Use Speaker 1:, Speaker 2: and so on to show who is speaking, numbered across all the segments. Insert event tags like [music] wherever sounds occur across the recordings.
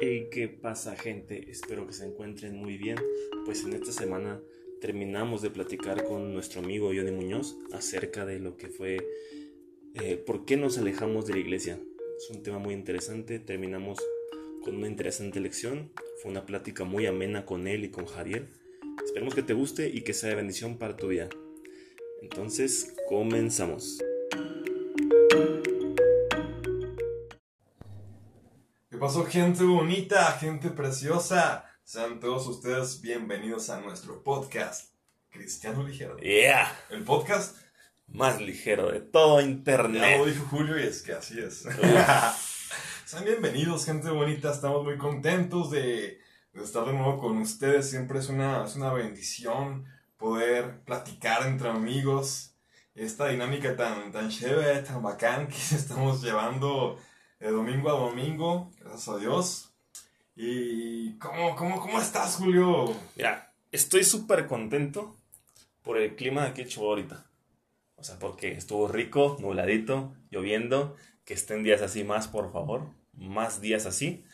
Speaker 1: Hey, ¿qué pasa gente? Espero que se encuentren muy bien. Pues en esta semana terminamos de platicar con nuestro amigo Johnny Muñoz acerca de lo que fue eh, por qué nos alejamos de la iglesia. Es un tema muy interesante. Terminamos con una interesante lección. Fue una plática muy amena con él y con Jariel. Esperemos que te guste y que sea de bendición para tu vida. Entonces, comenzamos.
Speaker 2: Pasó gente bonita, gente preciosa? Sean todos ustedes bienvenidos a nuestro podcast, Cristiano Ligero.
Speaker 1: Yeah,
Speaker 2: El podcast,
Speaker 1: más ligero de todo
Speaker 2: ya lo
Speaker 1: internet.
Speaker 2: dijo Julio y es que así es. [laughs] Sean bienvenidos gente bonita, estamos muy contentos de, de estar de nuevo con ustedes. Siempre es una, es una bendición poder platicar entre amigos. Esta dinámica tan, tan chévere, tan bacán que [laughs] estamos llevando de domingo a domingo, gracias a Dios. ¿Y cómo, cómo, cómo estás, Julio?
Speaker 1: Mira, estoy súper contento por el clima de aquí en Chihuahua ahorita. O sea, porque estuvo rico, nubladito, lloviendo. Que estén días así más, por favor. Más días así.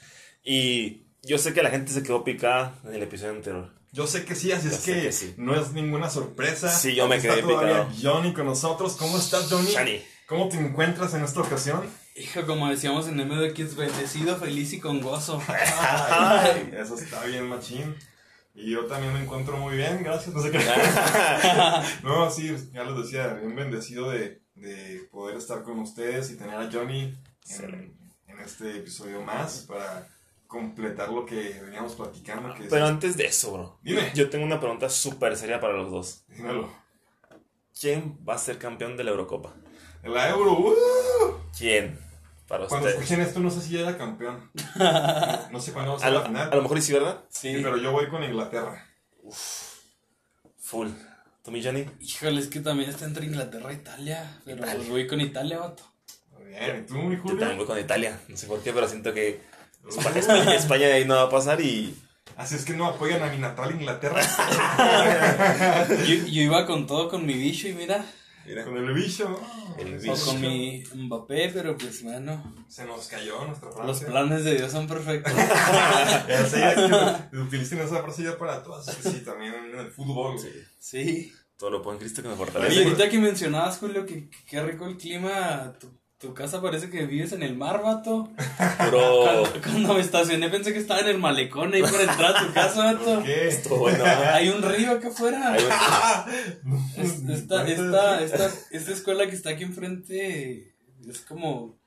Speaker 1: Y yo sé que la gente se quedó picada en el episodio anterior.
Speaker 2: Yo sé que sí, así
Speaker 1: Yo
Speaker 2: es que,
Speaker 1: que sí.
Speaker 2: no es ninguna sorpresa.
Speaker 1: Sí, yo me
Speaker 2: Está
Speaker 1: quedé
Speaker 2: todavía
Speaker 1: picado.
Speaker 2: Johnny con nosotros. ¿Cómo estás, Johnny?
Speaker 1: Shani.
Speaker 2: ¿Cómo te encuentras en esta ocasión?
Speaker 3: Hijo, como decíamos en MDX, bendecido, feliz y con gozo. [laughs]
Speaker 2: Ay, eso está bien, machín. Y yo también me encuentro muy bien, gracias. No sé qué. [laughs] no, sí, ya les decía, bien bendecido de, de poder estar con ustedes y tener a Johnny en, en este episodio más para completar lo que veníamos platicando. Que es-
Speaker 1: Pero antes de eso, bro.
Speaker 2: Dime.
Speaker 1: Yo tengo una pregunta súper seria para los dos.
Speaker 2: Dímelo.
Speaker 1: ¿Quién va a ser campeón de la Eurocopa?
Speaker 2: La Euro, ¡uh!
Speaker 1: ¿Quién? Para
Speaker 2: Cuando
Speaker 1: ustedes.
Speaker 2: escuchen esto, no sé si ya era campeón. [laughs] No sé cuándo va a
Speaker 1: A
Speaker 2: ser la
Speaker 1: lo,
Speaker 2: final.
Speaker 1: a lo mejor y sí, ¿verdad?
Speaker 2: Sí, pero yo voy con Inglaterra.
Speaker 1: Full. ¿Tú, mi Johnny?
Speaker 3: Híjole, es que también está entre Inglaterra e Italia. Pero
Speaker 1: Italia.
Speaker 3: pues voy con Italia, vato.
Speaker 2: Muy bien, ¿y tú, mi
Speaker 1: Yo
Speaker 2: Julio?
Speaker 1: también voy con Italia. No sé por qué, pero siento que Espa-
Speaker 2: Uh.
Speaker 1: España, España ahí no va a pasar y.
Speaker 2: Así es que no apoyan a mi natal Inglaterra. [laughs]
Speaker 3: Yo, yo iba con todo con mi bicho y mira,
Speaker 2: con el bicho.
Speaker 1: El
Speaker 3: o con mi Mbappé, pero pues bueno,
Speaker 2: Se nos cayó nuestra frase.
Speaker 3: los planes de Dios son perfectos. [laughs]
Speaker 2: Que [laughs] utilicen esa frase ya para todas. Sí, también en el fútbol.
Speaker 3: Sí.
Speaker 1: Todo lo puedo en Cristo que me
Speaker 3: Oye,
Speaker 1: fortalece.
Speaker 3: ahorita que mencionabas, Julio, que que qué rico el clima. Tu, tu casa parece que vives en el mar, vato. [laughs]
Speaker 1: Bro.
Speaker 3: Cuando, cuando me estacioné pensé que estaba en el malecón ahí por entrar a tu casa, vato.
Speaker 2: ¿Qué?
Speaker 1: Estuvo bueno. ¿ah?
Speaker 3: Hay un río acá afuera.
Speaker 1: Un- [laughs]
Speaker 3: Esta, esta, esta, esta escuela que está aquí enfrente es como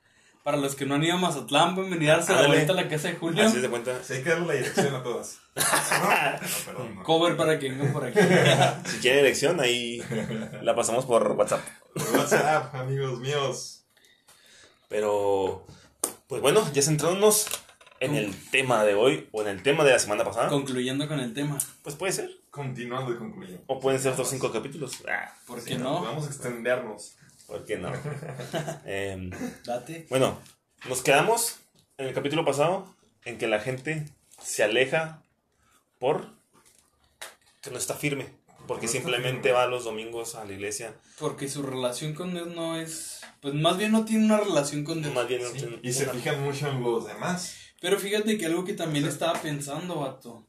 Speaker 3: para los que no han ido a Mazatlán, pueden venir a darse la vuelta a la casa de Julio.
Speaker 1: Así se cuenta.
Speaker 2: Sí, hay que darle la dirección a todas. [laughs] No, no, perdón. no.
Speaker 3: Cover para que vengan por aquí.
Speaker 1: Si quieren elección, ahí la pasamos por WhatsApp.
Speaker 2: Por WhatsApp, amigos míos.
Speaker 1: Pero, pues bueno, ya centrándonos en el tema de hoy o en el tema de la semana pasada,
Speaker 3: Concluyendo con el tema.
Speaker 1: pues puede ser.
Speaker 2: Continuando y concluyendo.
Speaker 1: O pueden ser otros cinco capítulos. Ah,
Speaker 3: ¿Por
Speaker 2: Sí,
Speaker 3: qué no?
Speaker 2: Vamos a extendernos.
Speaker 1: ¿Por qué no? [laughs] Em,
Speaker 3: Date.
Speaker 1: bueno, nos quedamos en el capítulo pasado en que la gente se aleja por que no está firme. Porque
Speaker 2: No
Speaker 1: simplemente va los domingos a la iglesia.
Speaker 3: Porque su relación con Dios no es. Pues más bien no tiene una relación con Dios.
Speaker 1: Más bien no
Speaker 2: Sí,
Speaker 1: tiene
Speaker 2: Y se
Speaker 1: una-
Speaker 2: fijan mucho en los demás.
Speaker 3: Pero fíjate que algo que también estaba pensando, vato.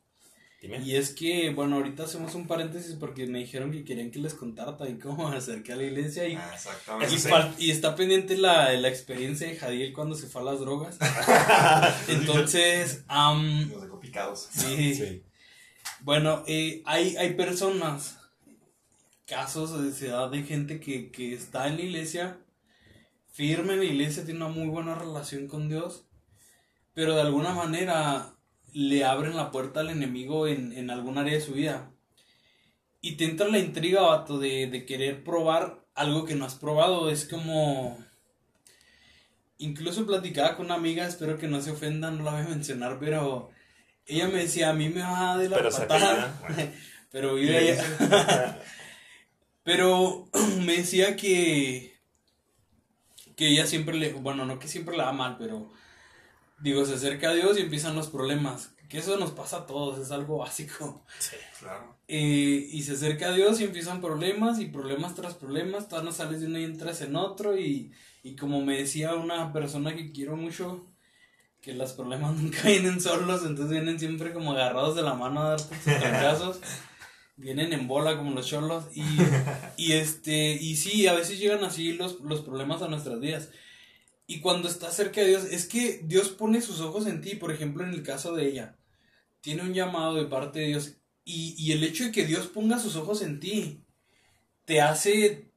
Speaker 1: Dime.
Speaker 3: Y es que, bueno, ahorita hacemos un paréntesis porque me dijeron que querían que les contara también cómo me [laughs] acerqué a la iglesia y,
Speaker 2: Ah, Exactamente.
Speaker 3: y, está pendiente la, la experiencia de Jadiel cuando se fue a las drogas. [laughs] Entonces, am,
Speaker 2: Nos dejó picados.
Speaker 3: sí.
Speaker 1: Sí.
Speaker 3: Bueno, eh, hay, hay personas, casos de ciudad de gente que, que está en la iglesia, firme en la iglesia, tiene una muy buena relación con Dios, pero de alguna manera le abren la puerta al enemigo en, en algún área de su vida. Y te entra la intriga, vato, de, de querer probar algo que no has probado. Es como... Incluso platicaba con una amiga, espero que no se ofenda, no la voy a mencionar, pero ella me decía, a mí me va de la
Speaker 1: Pero
Speaker 3: patada. [laughs] pero vive allá. [laughs] Pero [clears throat] me decía que que ella siempre le, bueno, no que siempre la va mal, pero digo, se acerca a Dios y empiezan los problemas. Que eso nos pasa a todos, es algo básico.
Speaker 2: Claro.
Speaker 3: Eh, y se acerca a Dios y empiezan problemas y problemas tras problemas, todavía no sales de uno y entras en otro y, y como me decía una persona que quiero mucho, que los problemas [laughs] nunca vienen solos, entonces vienen siempre como agarrados de la mano a darte sus trancazos. [laughs] vienen en bola como los cholos y, y este y sí, a veces llegan así los, los problemas a nuestras vidas. Y cuando estás cerca de Dios, es que Dios pone sus ojos en ti, por ejemplo, en el caso de ella. Tiene un llamado de parte de Dios y, y el hecho de que Dios ponga sus ojos en ti te hace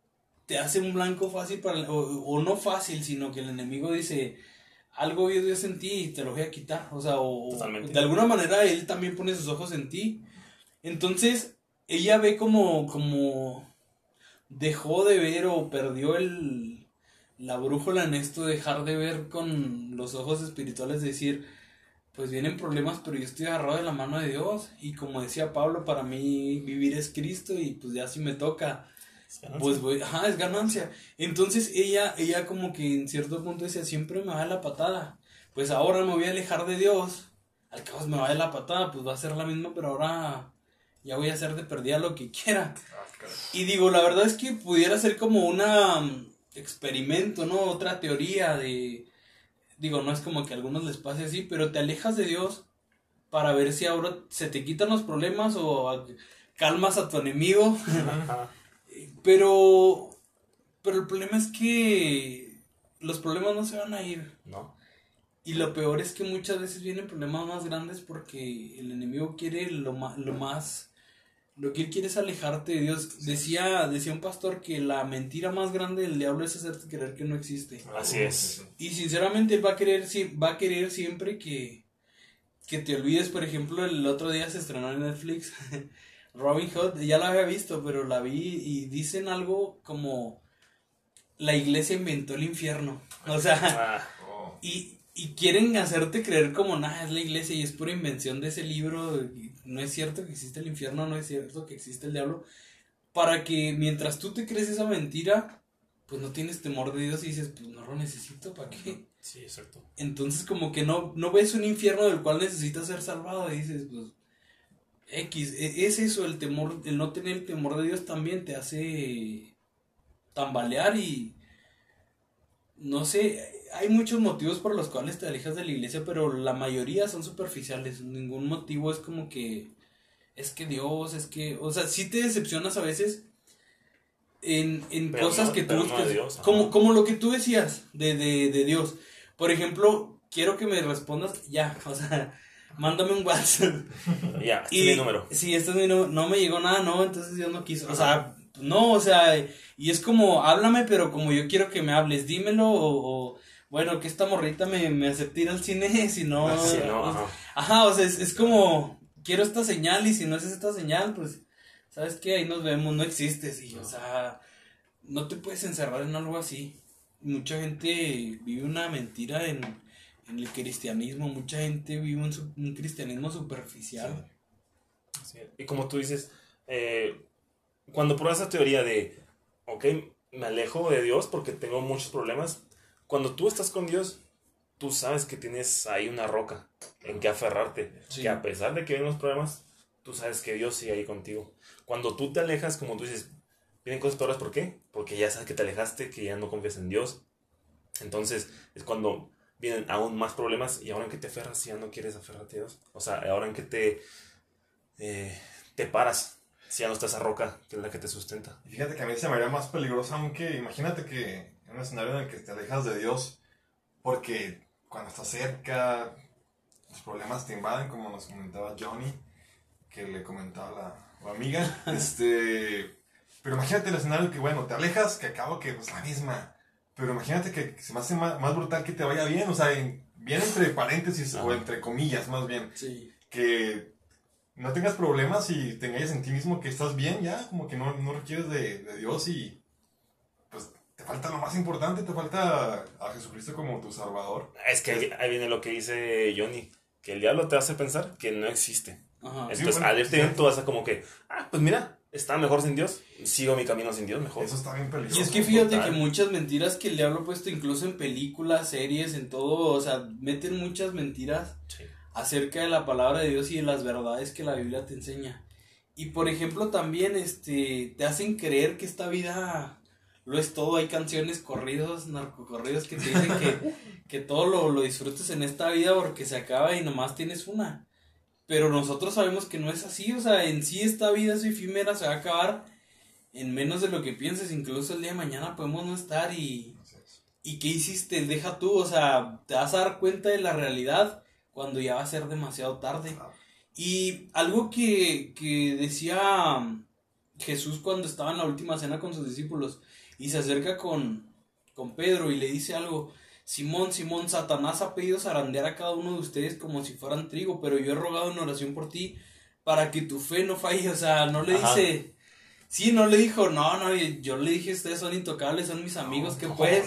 Speaker 3: te hace un blanco fácil para o, o no fácil, sino que el enemigo dice, algo vio Dios en ti y te lo voy a quitar. O sea, o
Speaker 1: Totalmente.
Speaker 3: de alguna manera Él también pone sus ojos en ti. Entonces, ella ve como, como dejó de ver o perdió el, la brújula en esto, de dejar de ver con los ojos espirituales, de decir, pues vienen problemas, pero yo estoy agarrado de la mano de Dios. Y como decía Pablo, para mí vivir es Cristo y pues ya si me toca, pues voy, ajá, es ganancia. Entonces ella, ella como que en cierto punto decía, siempre me va de la patada. Pues ahora me voy a alejar de Dios. Al cabo me va de la patada, pues va a ser la misma, pero ahora ya voy a hacer de perdida lo que quiera.
Speaker 2: Ah.
Speaker 3: Y digo, la verdad es que pudiera ser como una mm, experimento, ¿no? Otra teoría de... Digo, no es como que a algunos les pase así, pero te alejas de Dios para ver si ahora se te quitan los problemas o a- calmas a tu enemigo.
Speaker 1: Ajá.
Speaker 3: Pero, pero el problema es que los problemas no se van a ir.
Speaker 1: ¿No?
Speaker 3: Y lo peor es que muchas veces vienen problemas más grandes porque el enemigo quiere lo, lo más... Lo que él quiere es alejarte de Dios. Decía, decía un pastor que la mentira más grande del diablo es hacerte creer que no existe.
Speaker 1: Así es.
Speaker 3: Y sinceramente él va a querer, si- va a querer siempre que, que te olvides. Por ejemplo, el otro día se estrenó en Netflix [laughs] Robin Hood. Ya la había visto, pero la vi y dicen algo como la iglesia inventó el infierno. O sea,
Speaker 1: Ah,
Speaker 2: Oh,
Speaker 3: y, y quieren hacerte creer como nada, es la iglesia y es pura invención de ese libro. No es cierto que existe el infierno, no es cierto que existe el diablo. Para que mientras tú te crees esa mentira, pues no tienes temor de Dios y dices, pues no lo necesito, ¿para qué?
Speaker 1: sí, exacto.
Speaker 3: Entonces como que no, no ves un infierno del cual necesitas ser salvado y dices, pues X, e- es eso, el temor, el no tener el temor de Dios también te hace tambalear y no sé, hay muchos motivos por los cuales te alejas de la iglesia, pero la mayoría son superficiales, ningún motivo es como que es que Dios, es que, o sea, sí te decepcionas a veces en, en cosas
Speaker 1: no-
Speaker 3: que tú
Speaker 1: no
Speaker 3: buscas,
Speaker 1: Dios,
Speaker 3: como, como lo que tú decías de, de, de Dios. Por ejemplo, quiero que me respondas ya, [laughs] o sea, mándame un WhatsApp. [laughs]
Speaker 1: Ya, este
Speaker 3: Y
Speaker 1: es mi número.
Speaker 3: Sí, este es mi número. No me llegó nada, no, entonces Dios no quiso. O sea, no, o sea, y es como, háblame, pero como yo quiero que me hables, dímelo, o, o, bueno, que esta morrita me, me acepte ir al cine, [laughs] si no.
Speaker 1: Ah, Sí, no, ajá.
Speaker 3: Ajá, o sea, es, es como, quiero esta señal, y si no es esta señal, pues, ¿sabes qué? Ahí nos vemos, no existes, y, o sea, no te puedes encerrar en algo así. Mucha gente vive una mentira en, en el cristianismo, mucha gente vive un, cristianismo superficial.
Speaker 1: Sí, Y como tú dices, eh, cuando pruebas esa teoría de, ok, me alejo de Dios porque tengo muchos problemas, cuando tú estás con Dios, tú sabes que tienes ahí una roca en que aferrarte,
Speaker 3: Sí.
Speaker 1: que a pesar de que vienen los problemas, tú sabes que Dios sigue ahí contigo. Cuando tú te alejas, como tú dices, vienen cosas peores, ¿por qué? Porque ya sabes que te alejaste, que ya no confías en Dios. Entonces es cuando vienen aún más problemas y ahora en que te aferras ya no quieres aferrarte a Dios. O sea, ahora en que te, eh, te paras, si ya no está esa roca que es la que te sustenta.
Speaker 2: Y fíjate que a mí se me haría más peligroso, aunque imagínate que en un escenario en el que te alejas de Dios, porque cuando estás cerca, los problemas te invaden, como nos comentaba Johnny, que le comentaba la, la amiga. [laughs] este, pero imagínate el escenario que, bueno, te alejas, que acabo que pues la misma. Pero imagínate que se me hace más, más brutal que te vaya bien, o sea, en- bien entre paréntesis o entre comillas, más bien
Speaker 3: Sí.
Speaker 2: que no tengas problemas y te engañes en ti mismo que estás bien ya, como que no, no requieres de, de Dios y pues te falta lo más importante, te falta a Jesucristo como tu Salvador.
Speaker 1: Es que ahí, ahí viene lo que dice Johnny, que el diablo te hace pensar que no existe.
Speaker 3: Ajá.
Speaker 1: Entonces,
Speaker 2: bueno,
Speaker 1: al irte
Speaker 2: sí.
Speaker 1: bien, tú vas a como que, ah, pues mira, está mejor sin Dios, sigo mi camino sin Dios mejor.
Speaker 2: Eso está bien peligroso.
Speaker 3: Y es que fíjate
Speaker 1: total.
Speaker 3: que muchas mentiras que el diablo ha puesto incluso en películas, series, en todo, o sea, meten muchas mentiras
Speaker 1: Sí.
Speaker 3: acerca de la palabra de Dios y de las verdades que la Biblia te enseña. Y por ejemplo también este te hacen creer que esta vida lo es todo. Hay canciones, corridos, narcocorridos que te dicen que, [laughs] que todo lo, lo disfrutes en esta vida porque se acaba y nomás tienes una. Pero nosotros sabemos que no es así, o sea, en sí esta vida es efímera, se va a acabar en menos de lo que pienses, incluso el día de mañana podemos no estar y... ¿Y qué hiciste? Deja tú, o sea, te vas a dar cuenta de la realidad cuando ya va a ser demasiado tarde. Y algo que, que decía Jesús cuando estaba en la última cena con sus discípulos y se acerca con, con Pedro y le dice algo, Simón, Simón, Satanás ha pedido zarandear a cada uno de ustedes como si fueran trigo, pero yo he rogado en oración por ti para que tu fe no falle, o sea, no le dice, sí, no le dijo, no, no, yo le dije, ustedes son intocables, son mis amigos, que pues,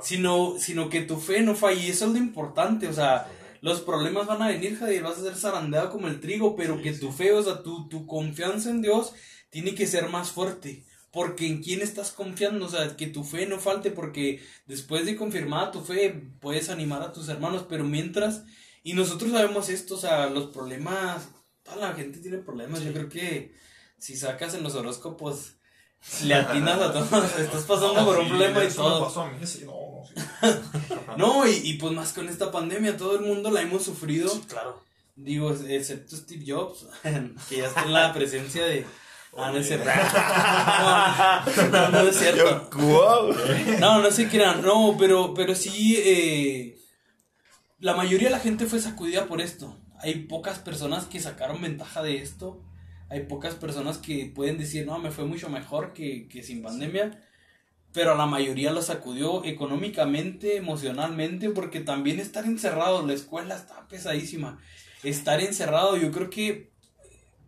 Speaker 3: sino, sino que tu fe no falle, eso es lo importante, o sea, los problemas van a venir, Javier, vas a ser zarandeado como el trigo, pero que tu fe, o sea, tu, tu confianza en Dios tiene que ser más fuerte porque en quién estás confiando, o sea, que tu fe no falte, porque después de confirmada tu fe puedes animar a tus hermanos, pero mientras, y nosotros sabemos esto, o sea, los problemas, toda la gente tiene problemas, yo creo que si sacas en los horóscopos, le atinas a todos, [laughs] estás pasando por un problema y todo. [laughs] no, y, y, pues más con esta pandemia, todo el mundo la hemos sufrido.
Speaker 1: claro.
Speaker 3: Digo, excepto Steve Jobs, [laughs] que ya está en la presencia de Ah, no es cierto. [laughs] No, no, es cierto. No, no se crean. No, pero, pero sí, eh, la mayoría de la gente fue sacudida por esto. Hay pocas personas que sacaron ventaja de esto. Hay pocas personas que pueden decir, no, me fue mucho mejor que, que sin pandemia. Pero a la mayoría lo sacudió económicamente, emocionalmente, porque también estar encerrado, la escuela está pesadísima. Estar encerrado, yo creo que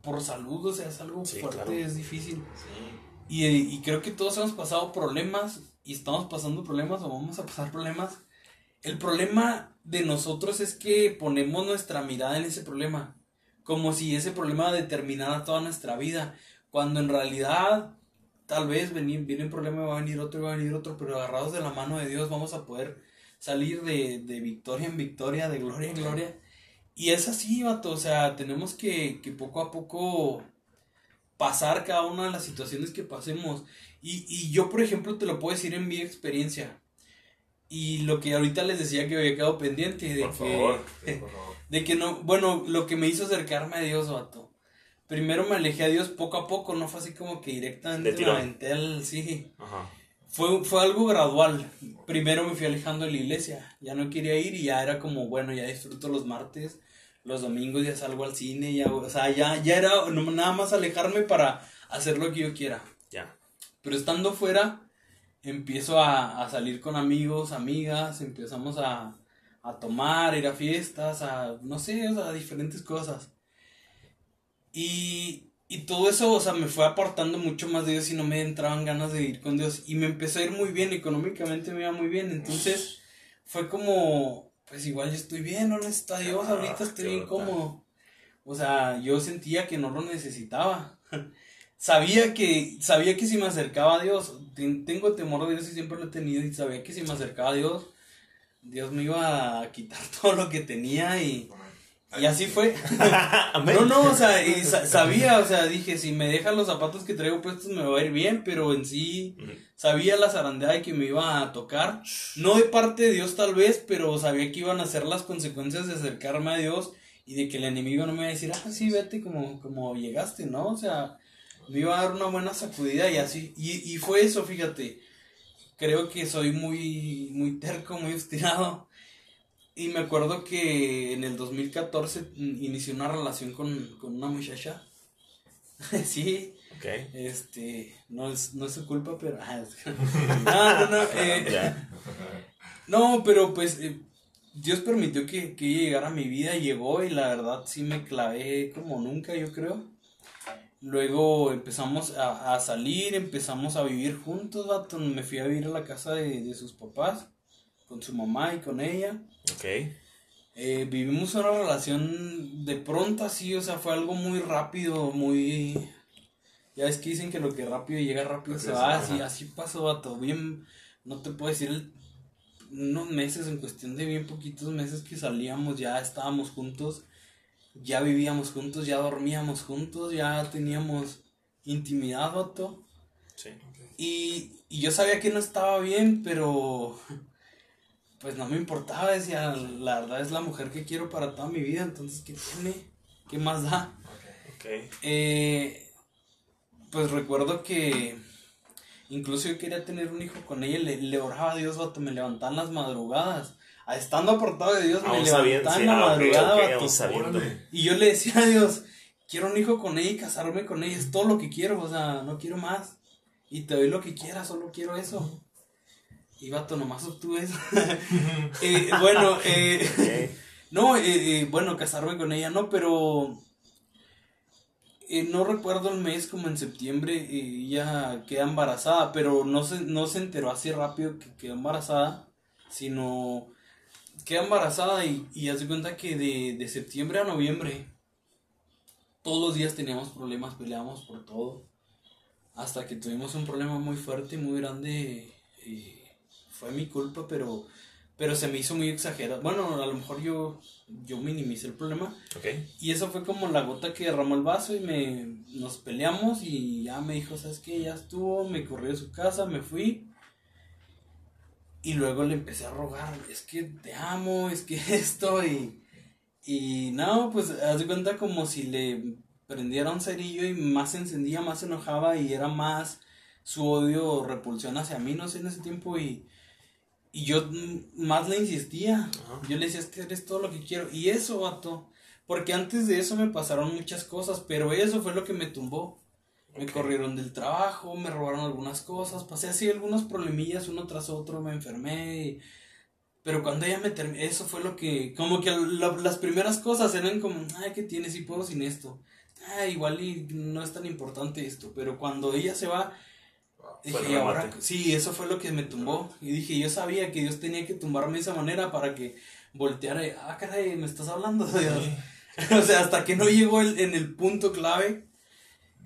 Speaker 3: por salud, o sea, es algo fuerte, es difícil. Y, y, creo que todos hemos pasado problemas y estamos pasando problemas o vamos a pasar problemas. El problema de nosotros es que ponemos nuestra mirada en ese problema, como si ese problema determinara toda nuestra vida, cuando en realidad tal vez viene, viene un problema, va a venir otro, va a venir otro, pero agarrados de la mano de Dios vamos a poder salir de, de victoria en victoria, de gloria en gloria y es así, vato, o sea, tenemos que, que poco a poco pasar cada una de las situaciones que pasemos. Y, y yo, por ejemplo, te lo puedo decir en mi experiencia. Y lo que ahorita les decía que había quedado pendiente de que [laughs] de que no, bueno, lo que me hizo acercarme a Dios, vato. Primero me alejé a Dios poco a poco, no fue así como que directamente me aventé al sí. Ajá. Fue, fue algo gradual. Primero me fui alejando de la iglesia, ya no quería ir y ya era como, bueno, ya disfruto los martes los domingos ya salgo al cine, ya, o sea, ya, ya era nada más alejarme para hacer lo que yo quiera.
Speaker 1: Ya.
Speaker 3: Pero estando fuera, empiezo a, salir con amigos, amigas, empezamos a, a tomar, ir a fiestas, a, no sé, o sea, diferentes cosas. Y, y todo eso, o sea, me fue aportando mucho más de Dios y no me entraban ganas de ir con Dios. Y me empezó a ir muy bien, económicamente me iba muy bien. Entonces, fue como, pues igual yo estoy bien, no necesito a Dios, ahorita estoy bien cómodo. O sea, yo sentía que no lo necesitaba. [laughs] sabía que, sabía que si me acercaba a Dios, tengo temor de Dios y siempre lo he tenido, y sabía que si me acercaba a Dios, Dios me iba a quitar [laughs] todo lo que tenía y y así fue. [laughs] no, no, o sea, y sabía, o sea, dije, si me dejan los zapatos que traigo puestos me va a ir bien, pero en sí sabía la zarandeada que me iba a tocar. No de parte de Dios tal vez, pero sabía que iban a ser las consecuencias de acercarme a Dios y de que el enemigo no me iba a decir, ah, sí, vete como, como llegaste, ¿no? O sea, me iba a dar una buena sacudida y así. Y, y fue eso, fíjate. Creo que soy muy, muy terco, muy obstinado y me acuerdo que en el 2014 inicié una relación con, una muchacha. [laughs] sí. Este, no es, no es su culpa, pero... Ah, [laughs] no, no, no. Eh, [laughs] no, pero pues eh, Dios permitió que, que llegara a mi vida, llegó y la verdad sí me clavé como nunca, yo creo. Luego empezamos a, salir, empezamos a vivir juntos, Me fui a vivir a la casa de, de sus papás con su mamá y con ella.
Speaker 1: Ok.
Speaker 3: Eh, vivimos una relación de pronto así, o sea, fue algo muy rápido, muy... Ya es que dicen que lo que rápido llega rápido se va, así, así pasó a todo bien, no te puedo decir unos meses, en cuestión de bien poquitos meses que salíamos, ya estábamos juntos, ya vivíamos juntos, ya dormíamos juntos, ya teníamos intimidad, vato.
Speaker 1: Sí.
Speaker 3: Y, y yo sabía que no estaba bien, pero pues no me importaba, decía, la verdad es la mujer que quiero para toda mi vida, entonces, ¿qué tiene? ¿Qué más da? Eh, pues recuerdo que incluso yo quería tener un hijo con ella, le, le oraba a Dios, vato, me levantaban las madrugadas. Ah, Estando apartado de Dios, me
Speaker 1: Aún
Speaker 3: levantaba
Speaker 1: sabiendo,
Speaker 3: en
Speaker 1: sí,
Speaker 3: la
Speaker 1: ah,
Speaker 3: madrugada,
Speaker 1: ok,
Speaker 3: vato. Y yo le decía a Dios, quiero un hijo con ella y casarme con ella, es todo lo que quiero, o sea, no quiero más. Y te doy lo que quieras, solo quiero eso. Y vato, nomás obtuve eso. [laughs] Eh, bueno, eh, no, eh, eh, bueno, casarme con ella no, pero no recuerdo el mes, como en septiembre, ella queda embarazada, pero no se, no se enteró así rápido que quedó embarazada, sino queda embarazada y, y hace cuenta que de, de septiembre a noviembre todos los días teníamos problemas, peleábamos por todo, hasta que tuvimos un problema muy fuerte, muy grande, eh, fue mi culpa, pero pero se me hizo muy exagerado. Bueno, a lo mejor yo, yo minimicé el problema. Y eso fue como la gota que derramó el vaso y me, nos peleamos y ya me dijo, ¿sabes qué? Ya estuvo, me corrí de su casa, me fui. Y luego le empecé a rogar, es que te amo, es que [laughs] esto y... Y no, pues haz de cuenta como si le prendiera un cerillo y más se encendía, más se enojaba y era más su odio, repulsión hacia mí, no sé, en ese tiempo y... Y yo mm, más le insistía.
Speaker 1: Ajá.
Speaker 3: Yo le decía, es que eres todo lo que quiero. Y eso, vato. Porque antes de eso me pasaron muchas cosas, pero eso fue lo que me tumbó. Me corrieron del trabajo, me robaron algunas cosas, pasé así algunos problemillas uno tras otro, me enfermé. y- Pero cuando ella me terminó, eso fue lo que, como que la- las primeras cosas eran como, ay, ¿qué tienes? Y puedo sin esto. Ah, igual y no es tan importante esto. Pero cuando ella se va, Dije, "Y ahora sí, eso fue lo que me tumbó. Y dije, yo sabía que Dios tenía que tumbarme de esa manera para que volteara y, ah, caray, me estás hablando de Dios. [laughs] o sea, hasta que no llegó el- en el punto clave,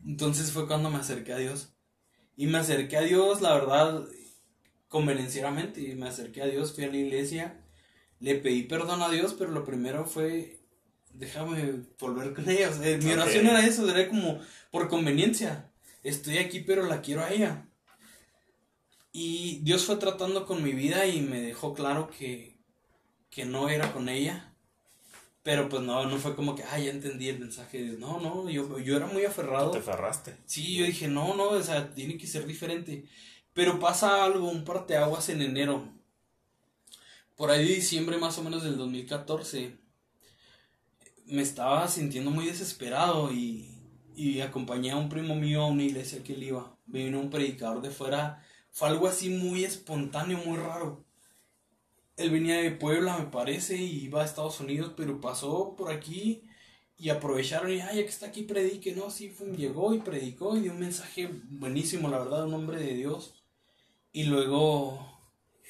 Speaker 3: entonces fue cuando me acerqué a Dios. Y me acerqué a Dios, la verdad, convenencieramente. Y me acerqué a Dios, fui a la iglesia, le pedí perdón a Dios, pero lo primero fue, déjame volver con ella. O sea, mi oración era eso, era como por conveniencia. Estoy aquí, pero la quiero a ella. Y Dios fue tratando con mi vida y me dejó claro que, que no era con ella. Pero pues no, no fue como que, ah, ya entendí el mensaje de Dios. No, no, yo, yo era muy aferrado.
Speaker 1: Te aferraste.
Speaker 3: Sí, yo dije, no, no, o sea, tiene que ser diferente. Pero pasa algo, un parteaguas en enero. Por ahí de diciembre más o menos del 2014. Me estaba sintiendo muy desesperado y, y acompañé a un primo mío a una iglesia que él iba. Vino un predicador de fuera. Fue algo así muy espontáneo, muy raro. Él venía de Puebla, me parece, y iba a Estados Unidos, pero pasó por aquí y aprovecharon y, ay, ya que está aquí, predique, ¿no? Sí, llegó y predicó y dio un mensaje buenísimo, la verdad, un hombre de Dios. Y luego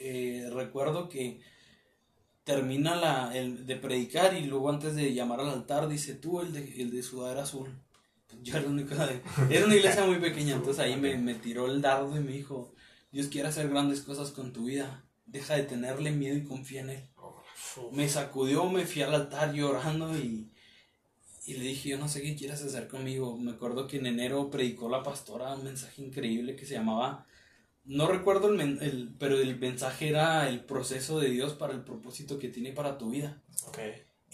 Speaker 3: eh, recuerdo que termina la, el, de predicar y luego antes de llamar al altar dice, tú, el de, el de sudadera azul. Yo era el único de- Era una iglesia muy pequeña, entonces ahí me, me tiró el dardo y me dijo, Dios quiere hacer grandes cosas con tu vida. Deja de tenerle miedo y confía en Él me sacudió, me fui al altar llorando y, y le dije, yo no sé qué quieres hacer conmigo. Me acuerdo que en enero predicó la pastora un mensaje increíble que se llamaba, no recuerdo el, men- el- pero el mensaje era el proceso de Dios para el propósito que tiene para tu vida.
Speaker 1: Ok.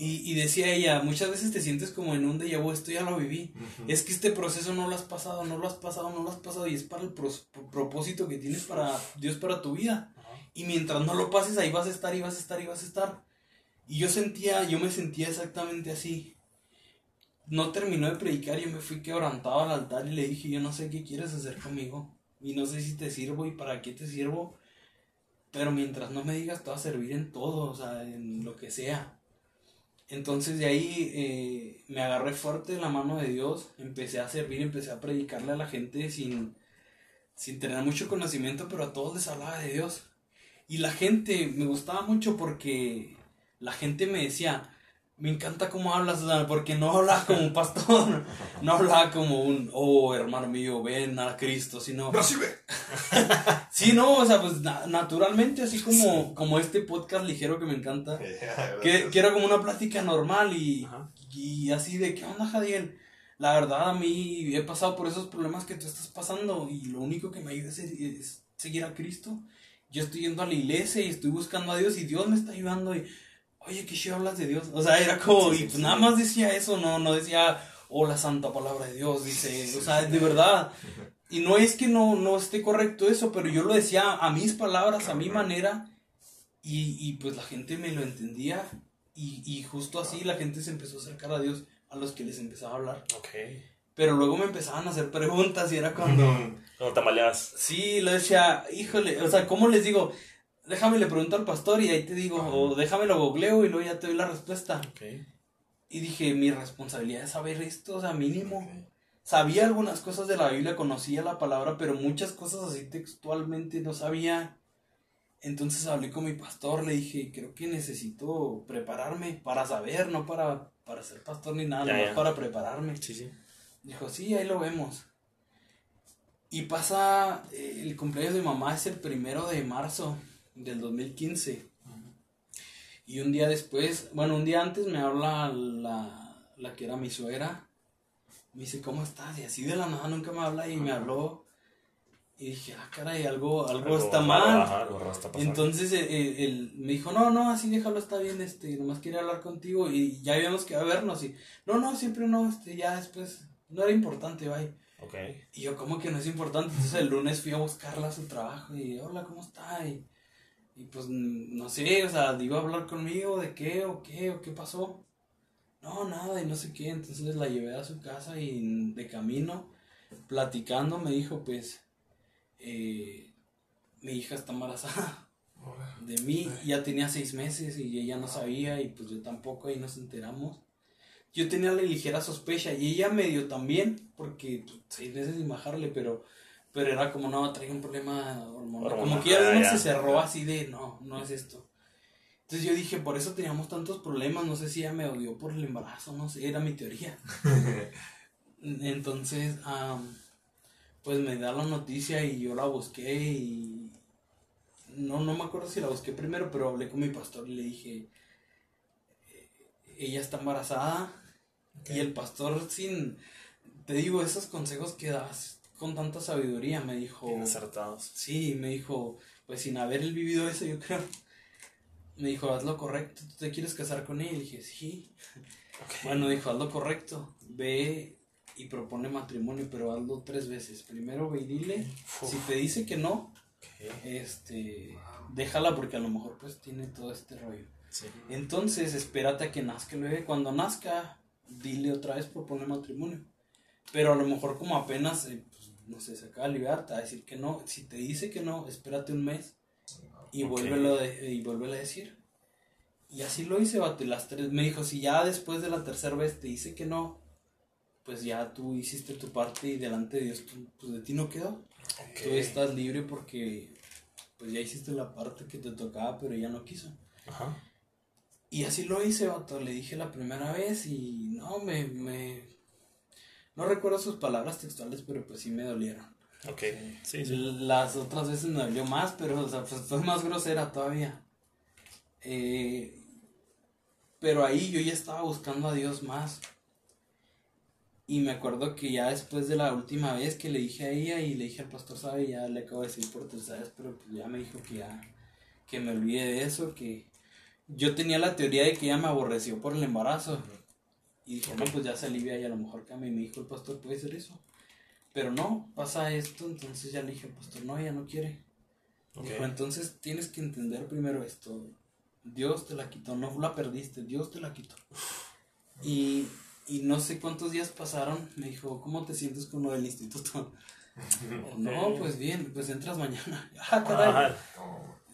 Speaker 3: Y, y decía ella, muchas veces te sientes como en un déjà vu, esto ya lo viví. Es que este proceso no lo has pasado, no lo has pasado, no lo has pasado y es para el pro- propósito que tienes para Dios para tu vida. Y mientras no lo pases, ahí vas a estar y vas a estar y vas a estar. Y yo sentía, yo me sentía exactamente así. No terminó de predicar, yo me fui quebrantado al altar y le dije, yo no sé qué quieres hacer conmigo. Y no sé si te sirvo y para qué te sirvo. Pero mientras no me digas, te va a servir en todo, o sea, en lo que sea. Entonces de ahí eh, me agarré fuerte la mano de Dios, empecé a servir, empecé a predicarle a la gente sin, sin tener mucho conocimiento, pero a todos les hablaba de Dios. Y la gente me gustaba mucho porque la gente me decía, me encanta cómo hablas, porque no hablaba como un pastor, [laughs] no hablaba como un, oh hermano mío, ven a Cristo, sino...
Speaker 2: Recibe. [laughs]
Speaker 3: Sí, no, o sea, pues na- naturalmente, así como, como este podcast ligero que me encanta. [laughs] Que, que era como una plática normal y,
Speaker 1: Ajá.
Speaker 3: y así de, ¿qué onda, Jadiel? La verdad, a mí he pasado por esos problemas que tú estás pasando y lo único que me ayuda es, es seguir a Cristo. Yo estoy yendo a la iglesia y estoy buscando a Dios y Dios me está ayudando y, oye, ¿qué chido hablas de Dios? O sea, era como, y pues nada más decía eso, no, no decía, oh, la santa palabra de Dios, dice, o sea, de verdad. Y no es que no, no esté correcto eso, pero yo lo decía a mis palabras, a mi manera, y, y pues la gente me lo entendía, y, y justo así la gente se empezó a acercar a Dios a los que les empezaba a hablar.
Speaker 1: Ok.
Speaker 3: Pero luego me empezaban a hacer preguntas y era cuando... [laughs]
Speaker 1: Cuando tamaleabas.
Speaker 3: Sí, lo decía, híjole, o sea, ¿cómo les digo? Déjame le pregunto al pastor y ahí te digo, o déjame lo googleo y luego ya te doy la respuesta.
Speaker 1: Ok.
Speaker 3: Y dije, mi responsabilidad es saber esto, o sea, mínimo. Sabía algunas cosas de la Biblia, conocía la palabra, pero muchas cosas así textualmente no sabía. Entonces hablé con mi pastor, le dije, creo que necesito prepararme para saber, no para, para ser pastor ni nada,
Speaker 1: Ya, ya.
Speaker 3: para prepararme.
Speaker 1: Sí, sí.
Speaker 3: Dijo, sí, ahí lo vemos. Y pasa, eh, el cumpleaños de mi mamá es el primero de marzo del 2015. Y un día después, bueno, un día antes me habla la, la que era mi suegra. Me dice, ¿cómo estás? Y así de la nada nunca me habla y me habló. Y dije, ah, caray, algo, algo, está
Speaker 1: raro,
Speaker 3: mal.
Speaker 1: ajá, algo está.
Speaker 3: Entonces eh, eh, él me dijo, no, no, así déjalo, está bien, este, nomás quiere hablar contigo y ya habíamos que vernos y, no, no, siempre no, este, ya después, no era importante, bye.
Speaker 1: Ok.
Speaker 3: Y yo, ¿cómo que no es importante? Entonces el lunes fui a buscarla a su trabajo y, hola, ¿cómo está? Y, y pues, no sé, o sea, iba a hablar conmigo de qué o qué o qué pasó. No, nada, y no sé qué. Entonces la llevé a su casa y de camino, platicando, me dijo, pues, eh, mi hija está embarazada de mí. Ya tenía seis meses y ella no sabía y pues yo tampoco, ahí nos enteramos. Yo tenía la ligera sospecha y ella medio también, porque pues, seis meses sin bajarle, pero, pero era como, no, traía un problema hormonal. Como que ya uno se cerró así de, no, no es esto. Entonces yo dije, por eso teníamos tantos problemas, no sé si ella me odió por el embarazo, no sé, era mi teoría. [laughs] Entonces, am, pues me da la noticia y yo la busqué y no, no me acuerdo si la busqué primero, pero hablé con mi pastor y le dije, eh, ella está embarazada y el pastor sin, te digo, esos consejos que das con tanta sabiduría, me dijo,
Speaker 1: Bien acertados.
Speaker 3: sí, me dijo, pues sin haber él vivido eso, yo creo. Me dijo, haz lo correcto, ¿tú te quieres casar con ella? Y dije, sí. Bueno, dijo, haz lo correcto, ve y propone matrimonio, pero hazlo tres veces. Primero ve y dile,
Speaker 1: Uf.
Speaker 3: si te dice que no, este, déjala porque a lo mejor pues tiene todo este rollo.
Speaker 1: Sí.
Speaker 3: Entonces, espérate a que nazca el bebé. Cuando nazca, dile otra vez, propone matrimonio. Pero a lo mejor como apenas, eh, no sé, se acaba de liberar, te va a decir que no. Si te dice que no, espérate un mes y
Speaker 1: Ok.
Speaker 3: vuélvelo de- y vuélvelo a decir. Y así lo hice, vato, y las tres, me dijo, si ya después de la tercera vez te dice que no, pues ya tú hiciste tu parte y delante de Dios, tú- pues de ti no quedó. Tú estás libre porque pues ya hiciste la parte que te tocaba, pero ella no quiso.
Speaker 1: Ajá.
Speaker 3: Y así lo hice, vato. Le dije la primera vez y no, me, me... No recuerdo sus palabras textuales, pero pues sí me dolieron.
Speaker 1: Ok. Sí, sí.
Speaker 3: Las otras veces me dolió más, pero o sea, pues fue más grosera todavía. Eh, pero ahí yo ya estaba buscando a Dios más. Y me acuerdo que ya después de la última vez que le dije a ella y le dije al pastor, sabe, ya le acabo de decir por tercera vez, pero pues ya me dijo que ya, que me olvide de eso, que yo tenía la teoría de que ella me aborreció por el embarazo. Y dije, no, pues ya se alivia y a lo mejor cambia. Y me dijo el pastor, puede ser eso. Pero no, pasa esto, entonces ya le dije al pastor, no, ella no quiere. Dijo, entonces tienes que entender primero esto. Dios te la quitó, no la perdiste, Dios te la quitó. Y, y no sé cuántos días pasaron, me dijo, ¿cómo te sientes con lo del instituto? [laughs] No, pues bien, pues entras mañana. [laughs] Ah, caray.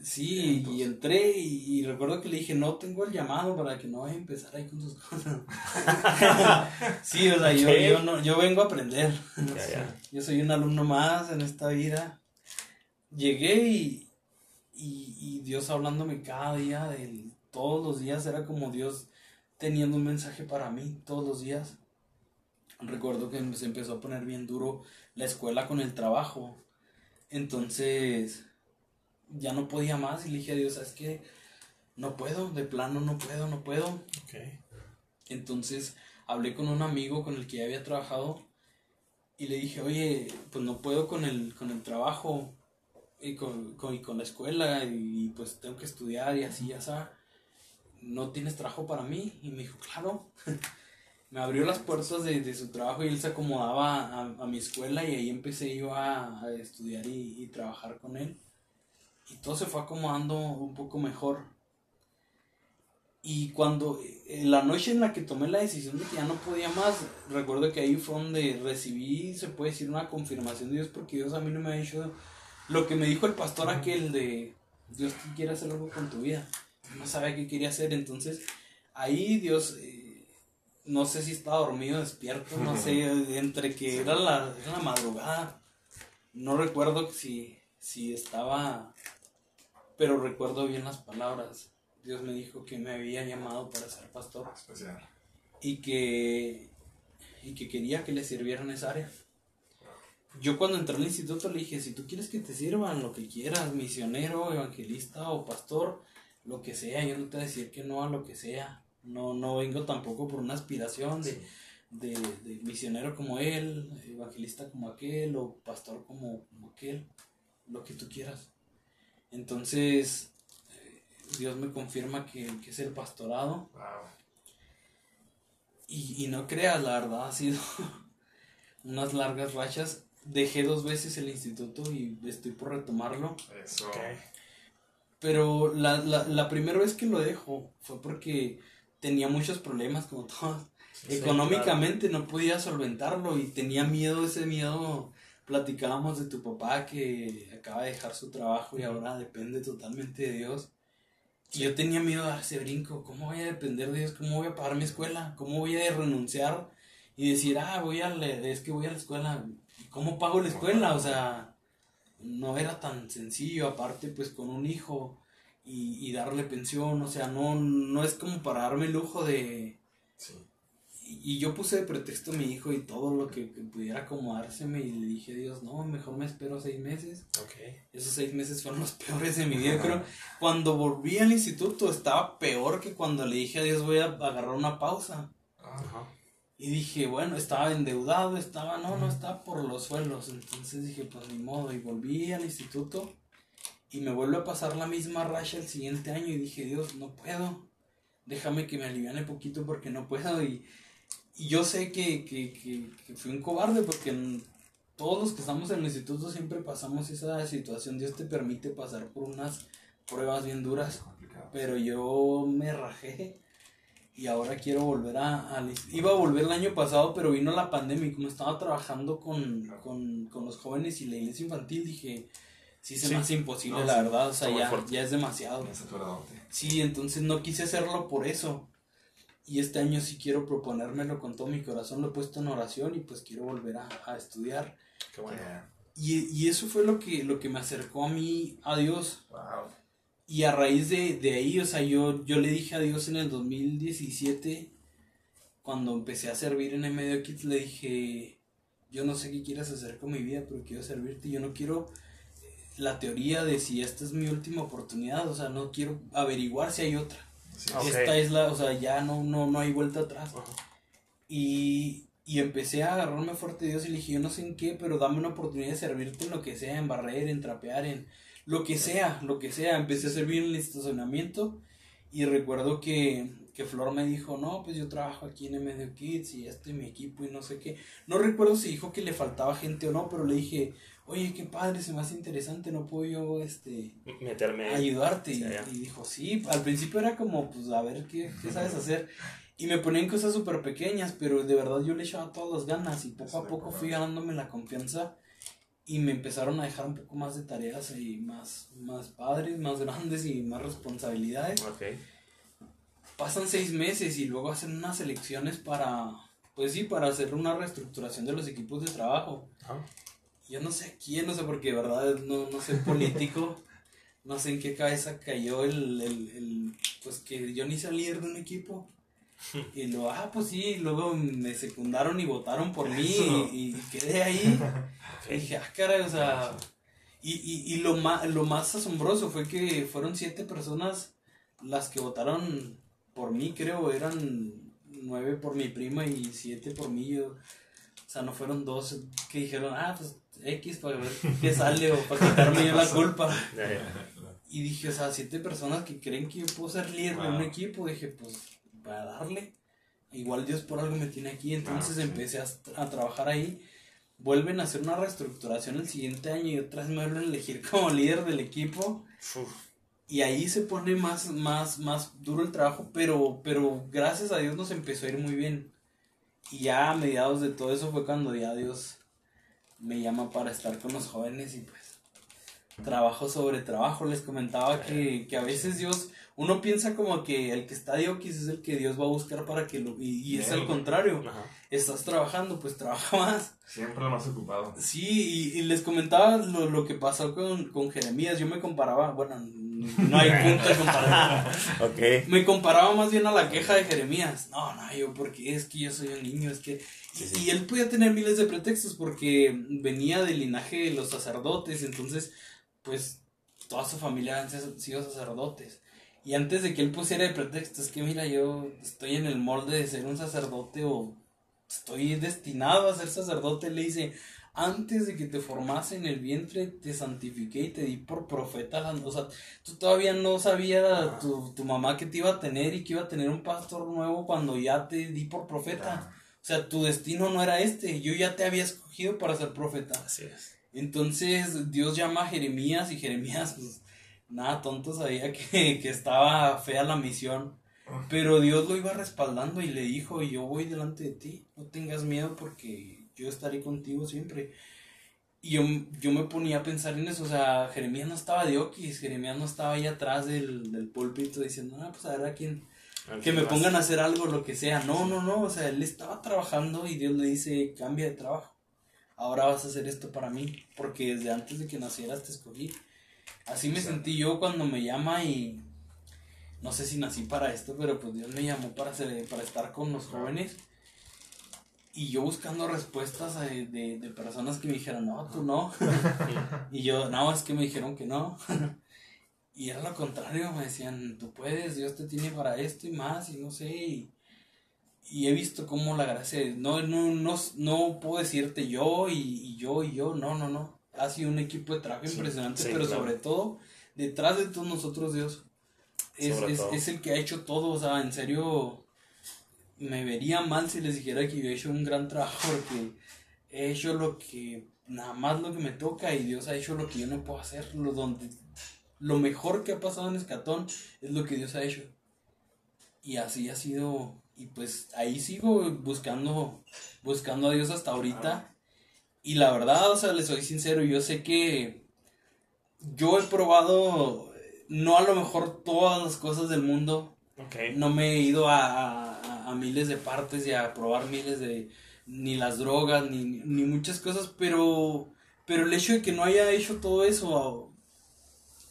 Speaker 3: Sí, y entré y, y recuerdo que le dije, no tengo el llamado para que no vaya a empezar ahí con sus cosas. [laughs] sí, o sea, yo, yo, no, yo vengo a aprender.
Speaker 1: Ya, ya.
Speaker 3: Yo soy un alumno más en esta vida. Llegué y, y, y Dios hablándome cada día, del, todos los días, era como Dios teniendo un mensaje para mí, todos los días. Recuerdo que se empezó a poner bien duro la escuela con el trabajo. Entonces, ya no podía más y le dije a Dios, ¿sabes qué? No puedo, de plano no puedo, no puedo.
Speaker 1: Ok.
Speaker 3: Entonces hablé con un amigo con el que ya había trabajado y le dije, oye, pues no puedo con el, con el trabajo. y con, con, y con la escuela y, pues tengo que estudiar y así, ya sabes, ¿no tienes trabajo para mí? Y me dijo, claro. [laughs] me abrió las puertas de, de, su trabajo y él se acomodaba a, a, mi escuela y ahí empecé yo a, a estudiar y, y, trabajar con él. Y todo se fue acomodando un poco mejor. Y cuando, en la noche en la que tomé la decisión de que ya no podía más, recuerdo que ahí fue donde recibí, se puede decir, una confirmación de Dios, porque Dios a mí no me ha dicho lo que me dijo el pastor aquel de Dios quiere hacer algo con tu vida. No sabía qué quería hacer, entonces ahí Dios, eh, no sé si estaba dormido, despierto, no sé, entre que era la, era la madrugada, no recuerdo si, si estaba, pero recuerdo bien las palabras. Dios me dijo que me había llamado para ser pastor.
Speaker 2: Especial.
Speaker 3: Y que, y que quería que le sirviera en esa área. Yo cuando entré al instituto le dije, si tú quieres que te sirvan lo que quieras, misionero, evangelista o pastor, lo que sea, yo no te voy a decir que no a lo que sea. No, no vengo tampoco por una aspiración de, de, de misionero como él, evangelista como aquel o pastor como, como aquel, lo que tú quieras. Entonces, Dios me confirma que, que es el pastorado.
Speaker 2: Wow.
Speaker 3: Y, y, no creas, la verdad, ha sido [laughs] unas largas rachas. Dejé dos veces el instituto y estoy por retomarlo.
Speaker 2: Eso.
Speaker 3: Okay. Pero la, la, la, primera vez que lo dejo fue porque tenía muchos problemas, como [laughs] todos. Sí, Económicamente claro. no podía solventarlo y tenía miedo, ese miedo. Platicábamos de tu papá que acaba de dejar su trabajo y ahora depende totalmente de Dios. Y yo tenía miedo de dar ese brinco. ¿Cómo voy a depender de Dios? ¿Cómo voy a pagar mi escuela? ¿Cómo voy a renunciar y decir, ah, voy a es que voy a la escuela? ¿Cómo pago la escuela? O sea, no era tan sencillo. Aparte, pues con un hijo y, y darle pensión. O sea, no, no es como para darme el lujo de.
Speaker 2: Sí.
Speaker 3: Y, yo puse de pretexto a mi hijo y todo lo que, que, pudiera acomodárseme. Y le dije a Dios, no, mejor me espero seis meses.
Speaker 1: Okay.
Speaker 3: Esos seis meses fueron los [laughs] peores de mi vida. Creo cuando volví al instituto estaba peor que cuando le dije a Dios voy a agarrar una pausa.
Speaker 2: Ajá.
Speaker 3: Y dije, bueno, estaba endeudado, estaba, no, no, estaba por los suelos. Entonces dije, pues ni modo. Y volví al instituto y me vuelve a pasar la misma racha el siguiente año. Y dije, Dios, no puedo. Déjame que me aliviane poquito porque no puedo. Y, y yo sé que, que, que, que, fui un cobarde porque todos los que estamos en el instituto siempre pasamos esa situación. Dios te permite pasar por unas pruebas bien duras. Pero yo me rajé y ahora quiero volver a, a, Iba a volver el año pasado, pero vino la pandemia y como estaba trabajando con, con, con los jóvenes y la iglesia infantil, dije, sí se sí. me hace imposible, no, la sí, verdad, o sea, ya, ya, es demasiado. Sí, entonces no quise hacerlo por eso. Y este año sí quiero proponérmelo con todo mi corazón, lo he puesto en oración y pues quiero volver a, a estudiar.
Speaker 2: Qué bueno.
Speaker 3: Y, y, eso fue lo que, lo que me acercó a mí, a Dios.
Speaker 2: Wow.
Speaker 3: Y a raíz de, de ahí, o sea, yo, yo le dije a Dios en el 2017, cuando empecé a servir en MDO Kids, le dije, yo no sé qué quieras hacer con mi vida, pero quiero servirte. Yo no quiero la teoría de si esta es mi última oportunidad, o sea, no quiero averiguar si hay otra.
Speaker 2: Sí.
Speaker 3: Okay. Esta es la, o sea, ya no, no, no hay vuelta atrás. Y, y empecé a agarrarme fuerte de Dios y le dije, yo no sé en qué, pero dame una oportunidad de servirte en lo que sea, en barrer, en trapear, en lo que sea, lo que sea. Empecé a servir en el estacionamiento y recuerdo que, que Flor me dijo, no, pues yo trabajo aquí en MDO Kids y este es mi equipo y no sé qué. No recuerdo si dijo que le faltaba gente o no, pero le dije, oye, qué padre, se me hace interesante, no puedo yo, este,
Speaker 1: meterme,
Speaker 3: ayudarte. Y, y, dijo, sí, al principio era como, pues, a ver, ¿qué, qué sabes hacer? Y me ponían cosas súper pequeñas, pero de verdad yo le echaba todas las ganas y poco a poco fui ganándome la confianza y me empezaron a dejar un poco más de tareas y más, más padres, más grandes y más responsabilidades.
Speaker 1: Okay.
Speaker 3: Pasan seis meses y luego hacen unas elecciones para, pues sí, para hacer una reestructuración de los equipos de trabajo.
Speaker 1: Ah.
Speaker 3: Yo no sé quién, no sé por qué, verdad, no, no sé político, [laughs] no sé en qué cabeza cayó el, el, el, pues que yo ni sea líder de un equipo. [laughs] Y luego, ah, pues sí, luego me secundaron y votaron por mí y, y, quedé ahí. [laughs] Y dije, ah, caray, o sea. Y, y, y lo, más, lo más asombroso fue que fueron siete personas las que votaron por mí, creo. Eran nueve por mi prima y siete por mí. Yo, o sea, no fueron dos que dijeron, ah, pues X para ver qué sale o para quitarme yo la culpa. Y dije, o sea, siete personas que creen que yo puedo ser líder de un equipo, dije, pues, para darle. Igual Dios por algo me tiene aquí, entonces empecé a, a, trabajar ahí. Vuelven a hacer una reestructuración el siguiente año y otra vez me vuelven a elegir [laughs] como líder del equipo. Y ahí se pone más, más, más duro el trabajo, pero, pero gracias a Dios nos empezó a ir muy bien. Y ya a mediados de todo eso fue cuando ya Dios me llama para estar con los jóvenes y pues trabajo sobre trabajo. Les comentaba que, que a veces Dios, uno piensa como que el que está Dios es el que Dios va a buscar para que lo... Y, es al contrario. Estás trabajando, pues trabaja [laughs] más.
Speaker 2: Siempre lo más ocupado.
Speaker 3: Sí, y, les comentaba lo, lo que pasó con, con Jeremías. Yo me comparaba, bueno, no hay punto de comparación. okay. Me comparaba más bien a la queja de Jeremías. No, no, yo porque es que yo soy un niño, es que... Y él podía tener miles de pretextos porque venía del linaje de los sacerdotes, entonces pues toda su familia han sido sacerdotes. Y antes de que él pusiera de pretexto, es que mira, yo estoy en el molde de ser un sacerdote o estoy destinado a ser sacerdote, le dice, antes de que te formase en el vientre, te santifiqué y te di por profeta. O sea, tú todavía no sabías tu, tu, mamá que te iba a tener y que iba a tener un pastor nuevo cuando ya te di por profeta. O sea, tu destino no era este, yo ya te había escogido para ser profeta.
Speaker 1: Así es.
Speaker 3: Entonces Dios llama a Jeremías y Jeremías, pues nada, tonto sabía que, que estaba fea la misión. Pero Dios lo iba respaldando y le dijo, yo voy delante de ti, no tengas miedo porque yo estaré contigo siempre. Y yo, yo me ponía a pensar en eso, o sea, Jeremías no estaba de Oquis, Jeremías no estaba ahí atrás del, del púlpito diciendo, no, pues a ver a quién, que me pongan a hacer algo, lo que sea. No, no, no, o sea, él estaba trabajando y Dios le dice, cambia de trabajo ahora vas a hacer esto para mí, porque desde antes de que nacieras te escogí. Así me sentí yo cuando me llama y no sé si nací para esto, pero pues Dios me llamó para, para estar con los jóvenes. Y yo buscando respuestas de, de, personas que me dijeron, no, tú no. [laughs] y yo, no, es que me dijeron que no. [laughs] y era lo contrario, me decían, tú puedes, Dios te tiene para esto y más, y no sé. Y, y he visto cómo la gracia, no, no, no, no puedo decirte yo y, yo y yo, no, no, no. Ha sido un equipo de trabajo impresionante, pero sobre todo, detrás de todos nosotros, Dios, es, es, el que ha hecho todo, o sea, en serio, me vería mal si les dijera que yo he hecho un gran trabajo, porque he hecho lo que, nada más lo que me toca y Dios ha hecho lo que yo no puedo hacer, lo, donde, lo mejor que ha pasado en Escatón es lo que Dios ha hecho. Y así ha sido y pues ahí sigo buscando, buscando a Dios hasta ahorita. Y la verdad, o sea, le soy sincero, yo sé que yo he probado, no a lo mejor todas las cosas del mundo. No me he ido a, a, miles de partes y a probar miles de, ni las drogas, ni, ni muchas cosas, pero, pero el hecho de que no haya hecho todo eso,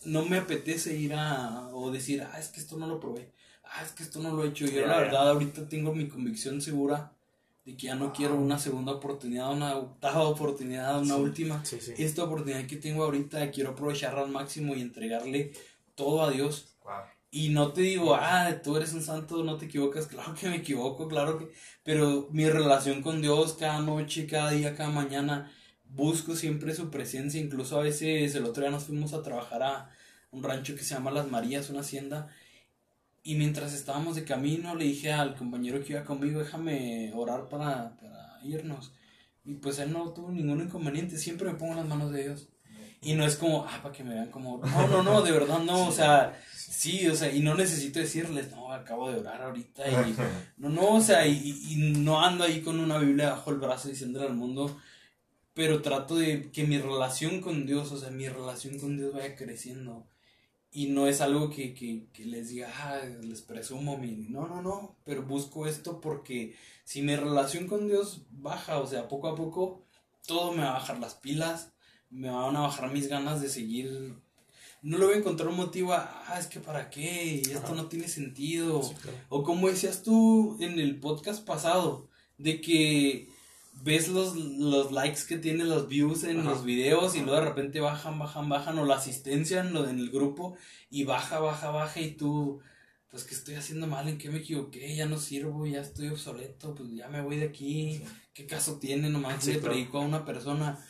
Speaker 3: no me apetece ir a, o decir, ah, es que esto no lo probé ah, es que esto no lo he hecho. Yo la verdad ahorita tengo mi convicción segura de que ya no quiero una segunda oportunidad, una octava oportunidad, una última. Esta oportunidad que tengo ahorita quiero aprovecharla al máximo y entregarle todo a Dios. Y no te digo, ah, tú eres un santo, no te equivocas, claro que me equivoco, claro que... Pero mi relación con Dios cada noche, cada día, cada mañana, busco siempre su presencia, incluso a veces el otro día nos fuimos a trabajar a un rancho que se llama Las Marías, una hacienda, y mientras estábamos de camino, le dije al compañero que iba conmigo, déjame orar para, para irnos. Y pues él no tuvo ningún inconveniente, siempre me pongo las manos de Dios. Y no es como, ah, para que me vean como, [laughs] no, no, no, de verdad no, o sea, sí, o sea, y no necesito decirles, no, acabo de orar ahorita, y no, no, o sea, y, y no ando ahí con una Biblia bajo el brazo diciéndole al mundo, pero trato de que mi relación con Dios, o sea, mi relación con Dios vaya creciendo y no es algo que, que, que les diga, ah, les presumo mi... No, no, no, pero busco esto porque si mi relación con Dios baja, o sea, poco a poco, todo me va a bajar las pilas, me van a bajar mis ganas de seguir. No le voy a encontrar un motivo a, ah, es que para qué, esto no tiene sentido. O como decías tú en el podcast pasado, de que ves los, los likes que tienen los views en los videos y luego de repente bajan, bajan, bajan o la asistencia en, lo, en el grupo y baja, baja, baja y tú, pues que estoy haciendo mal, en qué me equivoqué, ya no sirvo, ya estoy obsoleto, pues ya me voy de aquí, qué caso tiene, nomás le predico a una persona.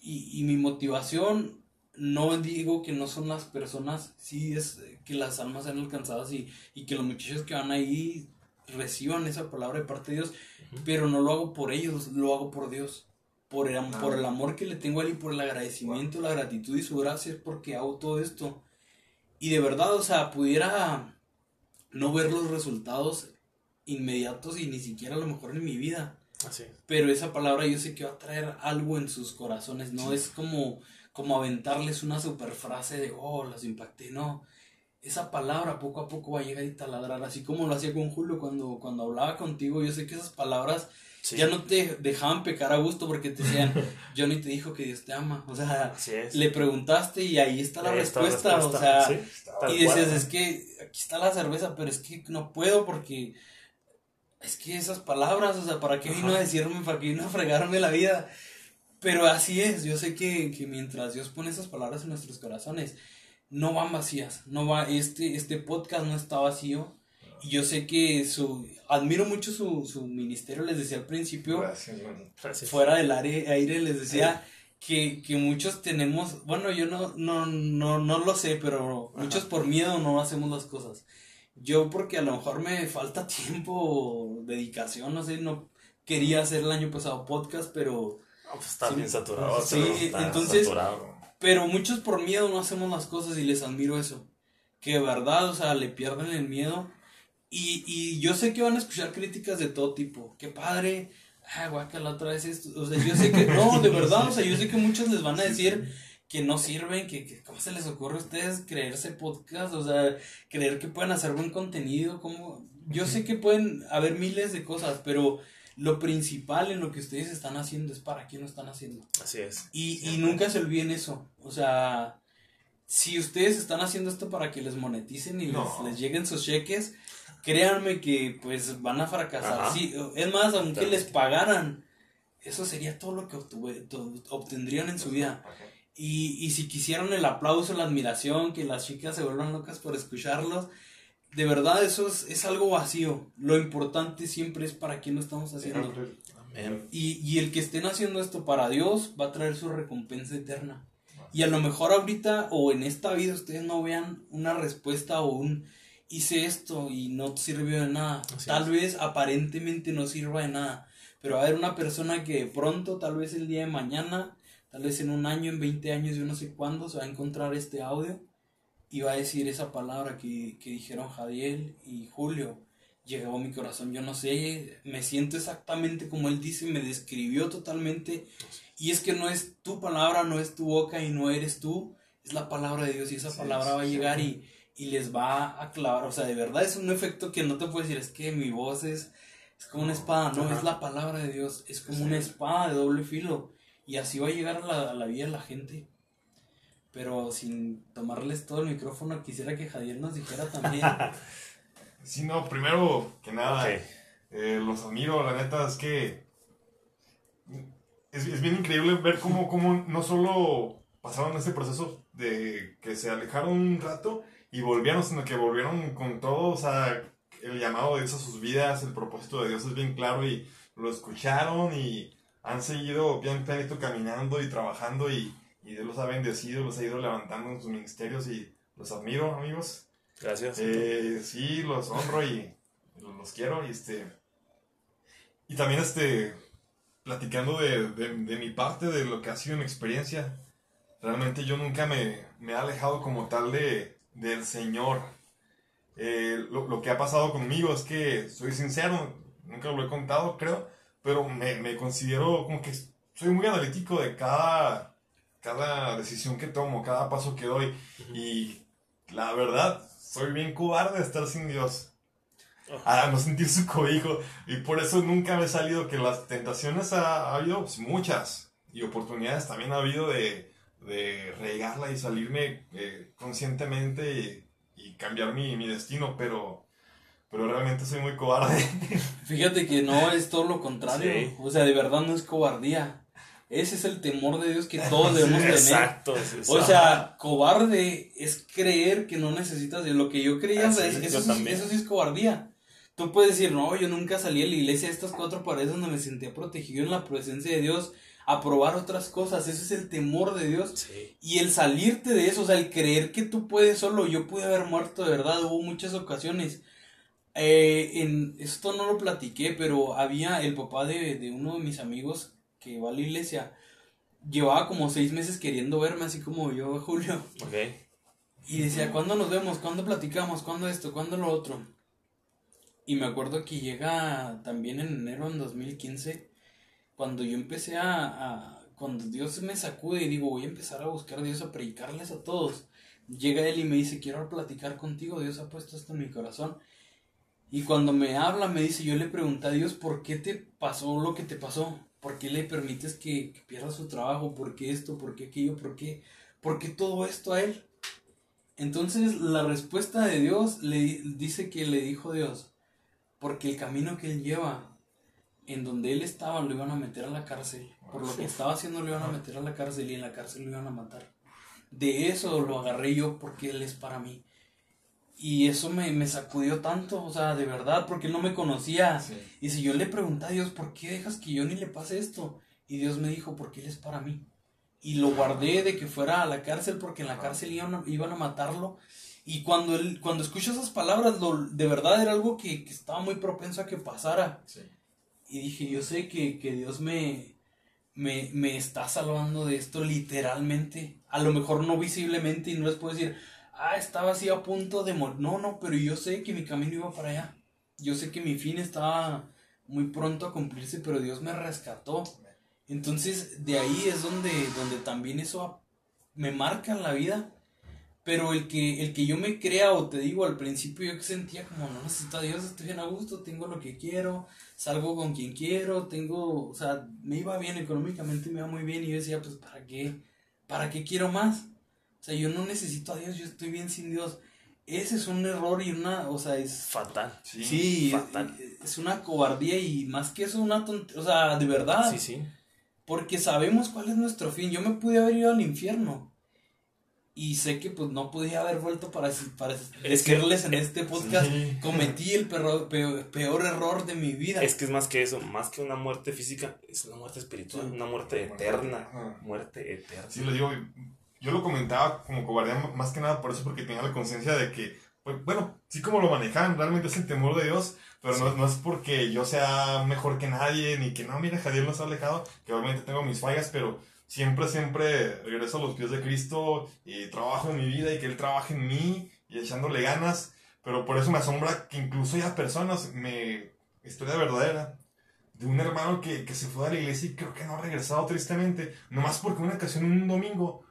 Speaker 3: Y, y mi motivación, no digo que no son las personas, sí es que las almas sean alcanzadas y, y que los muchachos que van ahí reciban esa palabra de parte de Dios, pero no lo hago por ellos, lo hago por Dios. Por el, por el amor que le tengo a él y por el agradecimiento, la gratitud y su gracia es porque hago todo esto. Y de verdad, o sea, pudiera no ver los resultados inmediatos y ni siquiera a lo mejor en mi vida.
Speaker 1: Así.
Speaker 3: Pero esa palabra yo sé que va a traer algo en sus corazones, no es como, como aventarles una super frase de, oh, las impacté, no. Esa palabra poco a poco va a llegar y taladrar, así como lo hacía con Julio cuando, cuando hablaba contigo, yo sé que esas palabras
Speaker 1: Sí.
Speaker 3: ya no te dejaban pecar a gusto porque te decían, [laughs] Johnny te dijo que Dios te ama, o sea,
Speaker 1: es.
Speaker 3: le preguntaste y ahí está la
Speaker 1: Ahí está la
Speaker 3: respuesta, o
Speaker 1: respuesta,
Speaker 3: sea,
Speaker 1: sí,
Speaker 3: y decías,
Speaker 1: cual.
Speaker 3: es que aquí está la cerveza, pero es que no puedo porque es que esas palabras, o sea, ¿para qué vino a decirme, para qué vino a fregarme la vida? Pero así es, yo sé que, que mientras Dios pone esas palabras en nuestros corazones, no van vacías, no va, este, este podcast no está vacío. Y yo sé que su, admiro mucho su, su ministerio, les decía al principio,
Speaker 2: Gracias.
Speaker 1: Gracias.
Speaker 3: fuera del aire, aire les decía que, que muchos tenemos, bueno, yo no, no, no, no lo sé, pero muchos por miedo no hacemos las cosas. Yo porque a lo mejor me falta [laughs] tiempo, dedicación, no sé, no quería hacer el año pasado podcast, pero,
Speaker 1: No, pues está
Speaker 3: Sí.
Speaker 1: bien saturado.
Speaker 3: Sí,
Speaker 1: está
Speaker 3: entonces-
Speaker 1: saturado.
Speaker 3: pero muchos por miedo no hacemos las cosas y les admiro eso. Que de verdad, o sea, le pierden el miedo. Y, y yo sé que van a escuchar críticas de todo tipo. Qué padre. Ah, guaca, otra vez esto. O sea, yo sé que, [laughs] no, de verdad, o sea, yo sé que muchos les van a decir que no sirven, que, que cómo se les ocurre a ustedes creerse podcast, o sea, creer que pueden hacer buen contenido, como, yo sé que pueden haber miles de cosas, pero lo principal en lo que ustedes están haciendo es para quién lo están haciendo.
Speaker 1: Así es.
Speaker 3: Y, y nunca se olviden eso. O sea, si ustedes están haciendo esto para que les moneticen y les,
Speaker 2: No.
Speaker 3: les lleguen sus cheques, créanme que pues van a fracasar. Sí, es más, aunque les pagaran, eso sería todo lo que obtuve- obtendrían en su vida. Y, y si quisieran el aplauso, la admiración, que las chicas se vuelvan locas por escucharlos, de verdad eso es, es algo vacío. Lo importante siempre es para quién lo estamos haciendo.
Speaker 1: Amén.
Speaker 3: Y, y el que estén haciendo esto para Dios va a traer su recompensa eterna. Y a lo mejor ahorita o en esta vida ustedes no vean una respuesta o un hice esto y no sirvió de nada.
Speaker 1: Así
Speaker 3: tal
Speaker 1: es.
Speaker 3: vez aparentemente no sirva de nada. Pero va a haber una persona que de pronto, tal vez el día de mañana, tal vez en un año, en 20 años, yo no sé cuándo, se va a encontrar este audio y va a decir esa palabra que, que dijeron Jadiel y Julio. Llegó a mi corazón, yo no sé, me siento exactamente como él dice, me describió totalmente. Y es que no es tu palabra, no es tu boca y no eres tú, es la palabra de Dios y esa
Speaker 2: Sí,
Speaker 3: palabra va a llegar
Speaker 2: sí.
Speaker 3: y, y les va a clavar. O sea, de verdad es un efecto que no te puedo decir, es que mi voz es, es como una espada, no,
Speaker 1: Ajá.
Speaker 3: es la palabra de Dios, es como
Speaker 2: Sí.
Speaker 3: una espada de doble filo. Y así va a llegar a la, a la vida de la gente. Pero sin tomarles todo el micrófono, quisiera que Javier nos dijera también. [laughs]
Speaker 2: Sí, no, primero que nada, eh, los admiro, la neta es que es, es bien increíble ver cómo, cómo no solo pasaron este proceso de que se alejaron un rato y volvieron, sino que volvieron con todo, o sea, el llamado de Dios a sus vidas, el propósito de Dios es bien claro y lo escucharon y han seguido bien clarito caminando y trabajando y, y Dios los ha bendecido, los ha ido levantando en sus ministerios y los admiro, amigos.
Speaker 1: Gracias.
Speaker 2: Eh, sí, los honro y los, los quiero. Y este. Y también este. Platicando de, de, de mi parte, de lo que ha sido mi experiencia. Realmente yo nunca me, me he alejado como tal de, del Señor. Eh, lo, lo que ha pasado conmigo es que soy sincero, nunca lo he contado, creo, pero me, me considero como que soy muy analítico de cada, cada decisión que tomo, cada paso que doy. Y la verdad, soy bien cobarde de estar sin Dios. A no sentir su cobijo. Y por eso nunca me he salido. Que las tentaciones ha, ha habido pues, muchas. Y oportunidades también ha habido de, de regarla y salirme eh, conscientemente y, y cambiar mi, mi destino. Pero, pero realmente soy muy cobarde. [laughs]
Speaker 3: Fíjate que no es todo lo contrario.
Speaker 1: Sí.
Speaker 3: O sea, de verdad no es cobardía. Ese es el temor de Dios que todos [laughs] debemos tener.
Speaker 1: Exacto. sí,
Speaker 3: O sea, cobarde es creer que no necesitas de lo que yo creía. O sea,
Speaker 1: sí,
Speaker 3: es-
Speaker 1: yo
Speaker 3: eso, sí- eso sí es cobardía. Tú puedes decir, no, yo nunca salí de la iglesia de estas cuatro paredes donde me sentía protegido en la presencia de Dios. a probar otras cosas. Ese es el temor de Dios. Y el salirte de eso, o sea, el creer que tú puedes solo. Yo pude haber muerto de verdad, hubo muchas ocasiones. Eh, en esto no lo platiqué, pero había el papá de, de uno de mis amigos que va a la iglesia. Llevaba como seis meses queriendo verme, así como yo, [laughs] Julio. Y decía, ¿cuándo nos vemos? ¿Cuándo platicamos? ¿Cuándo esto? ¿Cuándo lo otro? Y me acuerdo que llega también en enero en 2015 cuando yo empecé a, cuando Dios me sacude y digo, voy a empezar a buscar a Dios, a predicarles a todos, llega Él y me dice, quiero platicar contigo, Dios ha puesto esto en mi corazón. Y cuando me habla, me dice, yo le pregunté a Dios, ¿por qué te pasó lo que te pasó? ¿Por qué le permites que, que pierda su trabajo? ¿Por qué esto? ¿Por qué aquello? ¿Por qué? ¿Por qué todo esto a Él? Entonces la respuesta de Dios le dice que le dijo Dios, porque el camino que Él lleva en donde él estaba lo iban a meter a la cárcel. Por lo que estaba haciendo lo iban a meter a la cárcel y en la cárcel lo iban a matar. De eso lo agarré yo porque él es para mí. Y eso me, me sacudió tanto, o sea, de verdad, porque él no me conocía. Y si yo le pregunté a Dios, ¿por qué dejas que yo ni le pase esto? Y Dios me dijo, porque él es para mí. Y lo guardé de que fuera a la cárcel porque en la cárcel iban a, iban a matarlo. Y cuando, él, cuando escucho esas palabras, lo, de verdad era algo que, que, estaba muy propenso a que pasara. Sí. Y dije, yo sé que, Dios me, me, me, está salvando de esto literalmente. A lo mejor no visiblemente y no les puedo decir, ah, estaba así a punto de morir. No, no, pero yo sé que mi camino iba para allá. Yo sé que mi fin estaba muy pronto a cumplirse, pero Dios me rescató. Entonces, de ahí es donde, donde también eso me marca en la vida pero el que, el que yo me crea o te digo al principio yo que sentía como no necesito a Dios, estoy bien a gusto, tengo lo que quiero, salgo con quien quiero, tengo, o sea, me iba bien económicamente, me iba muy bien y yo decía, pues ¿para qué? ¿Para qué quiero más? O sea, yo no necesito a Dios, yo estoy bien sin Dios. Ese es un error y una, o sea, es
Speaker 1: fatal.
Speaker 3: Sí, fatal. Es, una cobardía y más que eso una tontería, o sea, de verdad.
Speaker 1: Sí, sí.
Speaker 3: Porque sabemos cuál es nuestro fin. Yo me pude haber ido al infierno y sé que pues no podía haber vuelto para, para decirles en este podcast cometí el peor, peor, error de mi vida.
Speaker 1: Es que es más que eso, más que una muerte física, es una muerte espiritual, una muerte eterna, muerte eterna.
Speaker 2: Sí, lo digo, yo lo comentaba como cobardía más que nada por eso, porque tenía la conciencia de que, pues, bueno, sí como lo manejan, realmente es el temor de Dios, pero no, no, es porque yo sea mejor que nadie, ni que no, mira, Jadiel nos ha alejado, que obviamente tengo mis fallas, pero siempre, siempre regreso a los pies de Cristo y trabajo en mi vida y que Él trabaje en mí y echándole ganas. Pero por eso me asombra que incluso ya personas, me, historia verdadera, de un hermano que, que, se fue a la iglesia y creo que no ha regresado tristemente, nomás porque una ocasión, un domingo,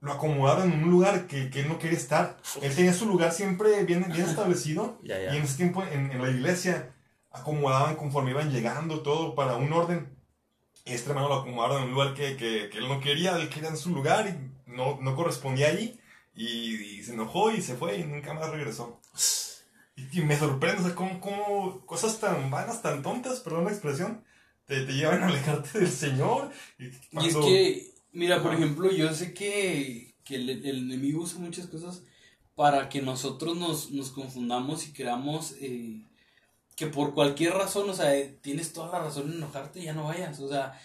Speaker 2: lo acomodaron en un lugar que, que él no quería estar. Él tenía su lugar siempre bien, bien establecido y en ese tiempo en, en la iglesia acomodaban conforme iban llegando todo para un orden este hermano lo acomodaron en un lugar que, que, que, él no quería, él quería en su lugar y no, no correspondía ahí. Y, se enojó y se fue y nunca más regresó. Y, me sorprende, o sea, cómo, cómo, cosas tan vanas, tan tontas, perdón la expresión, te, te llevan a alejarte del Señor.
Speaker 3: Y, es que, mira, por ejemplo, yo sé que, que el, el, enemigo usa muchas cosas para que nosotros nos, nos confundamos y creamos eh, que por cualquier razón, o sea, tienes toda la razón en enojarte y ya no vayas, o sea,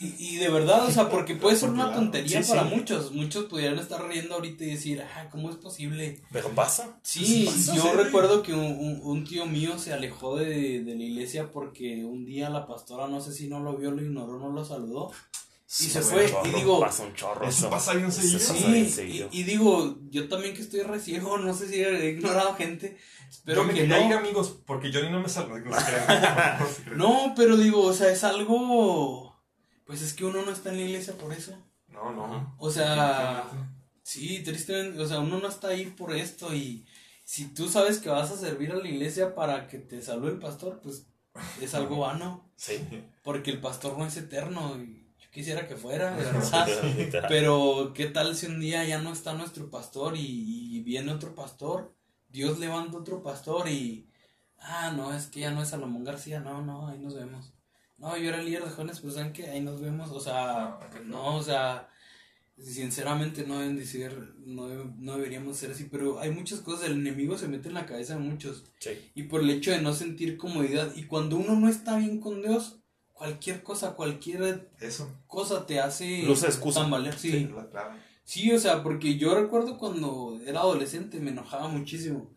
Speaker 3: y, de verdad, o sea, porque puede ser [laughs] una tontería para muchos, muchos pudieran estar riendo ahorita y decir, ah, ¿cómo es posible?
Speaker 1: Pero pasa.
Speaker 3: Sí, yo recuerdo que un, un, tío mío se alejó de, de la iglesia porque un día la pastora, no sé si no lo vio, lo ignoró, no lo saludó. Y se fue, y digo.
Speaker 1: Pasa un chorro.
Speaker 2: Eso pasa bien seguido.
Speaker 3: Sí, y, digo, yo también que estoy recién, no sé si he ignorado gente. Espero que no.
Speaker 2: amigos, porque yo ni no me salgo. [laughs]
Speaker 3: No, pero digo, o sea, es algo. Pues es que uno no está en la iglesia por eso.
Speaker 2: No, no.
Speaker 3: O sea, sí, tristemente, o sea, uno no está ahí por esto y si tú sabes que vas a servir a la iglesia para que te salve el pastor, pues es algo [laughs] vano.
Speaker 1: Sí.
Speaker 3: Porque el pastor no es eterno y quisiera que fuera, [laughs] Pero, ¿qué tal si un día ya no está nuestro pastor y, viene otro pastor? Dios levanta otro pastor y. Ah, no, es que ya no es Salomón García, no, no, ahí nos vemos. No, yo era el líder de jóvenes, pues saben que ahí nos vemos, o sea, no, o sea, sinceramente no deben decir, no, no deberíamos ser así, pero hay muchas cosas, el enemigo se mete en la cabeza de muchos. Y por el hecho de no sentir comodidad, y cuando uno no está bien con Dios, cualquier cosa, cualquier
Speaker 2: Eso.
Speaker 3: cosa te hace
Speaker 1: Luce excusa.
Speaker 3: tambalear.
Speaker 2: Sí,
Speaker 3: Sí.
Speaker 2: la clave.
Speaker 3: sí, o sea, porque yo recuerdo cuando era adolescente me enojaba muchísimo.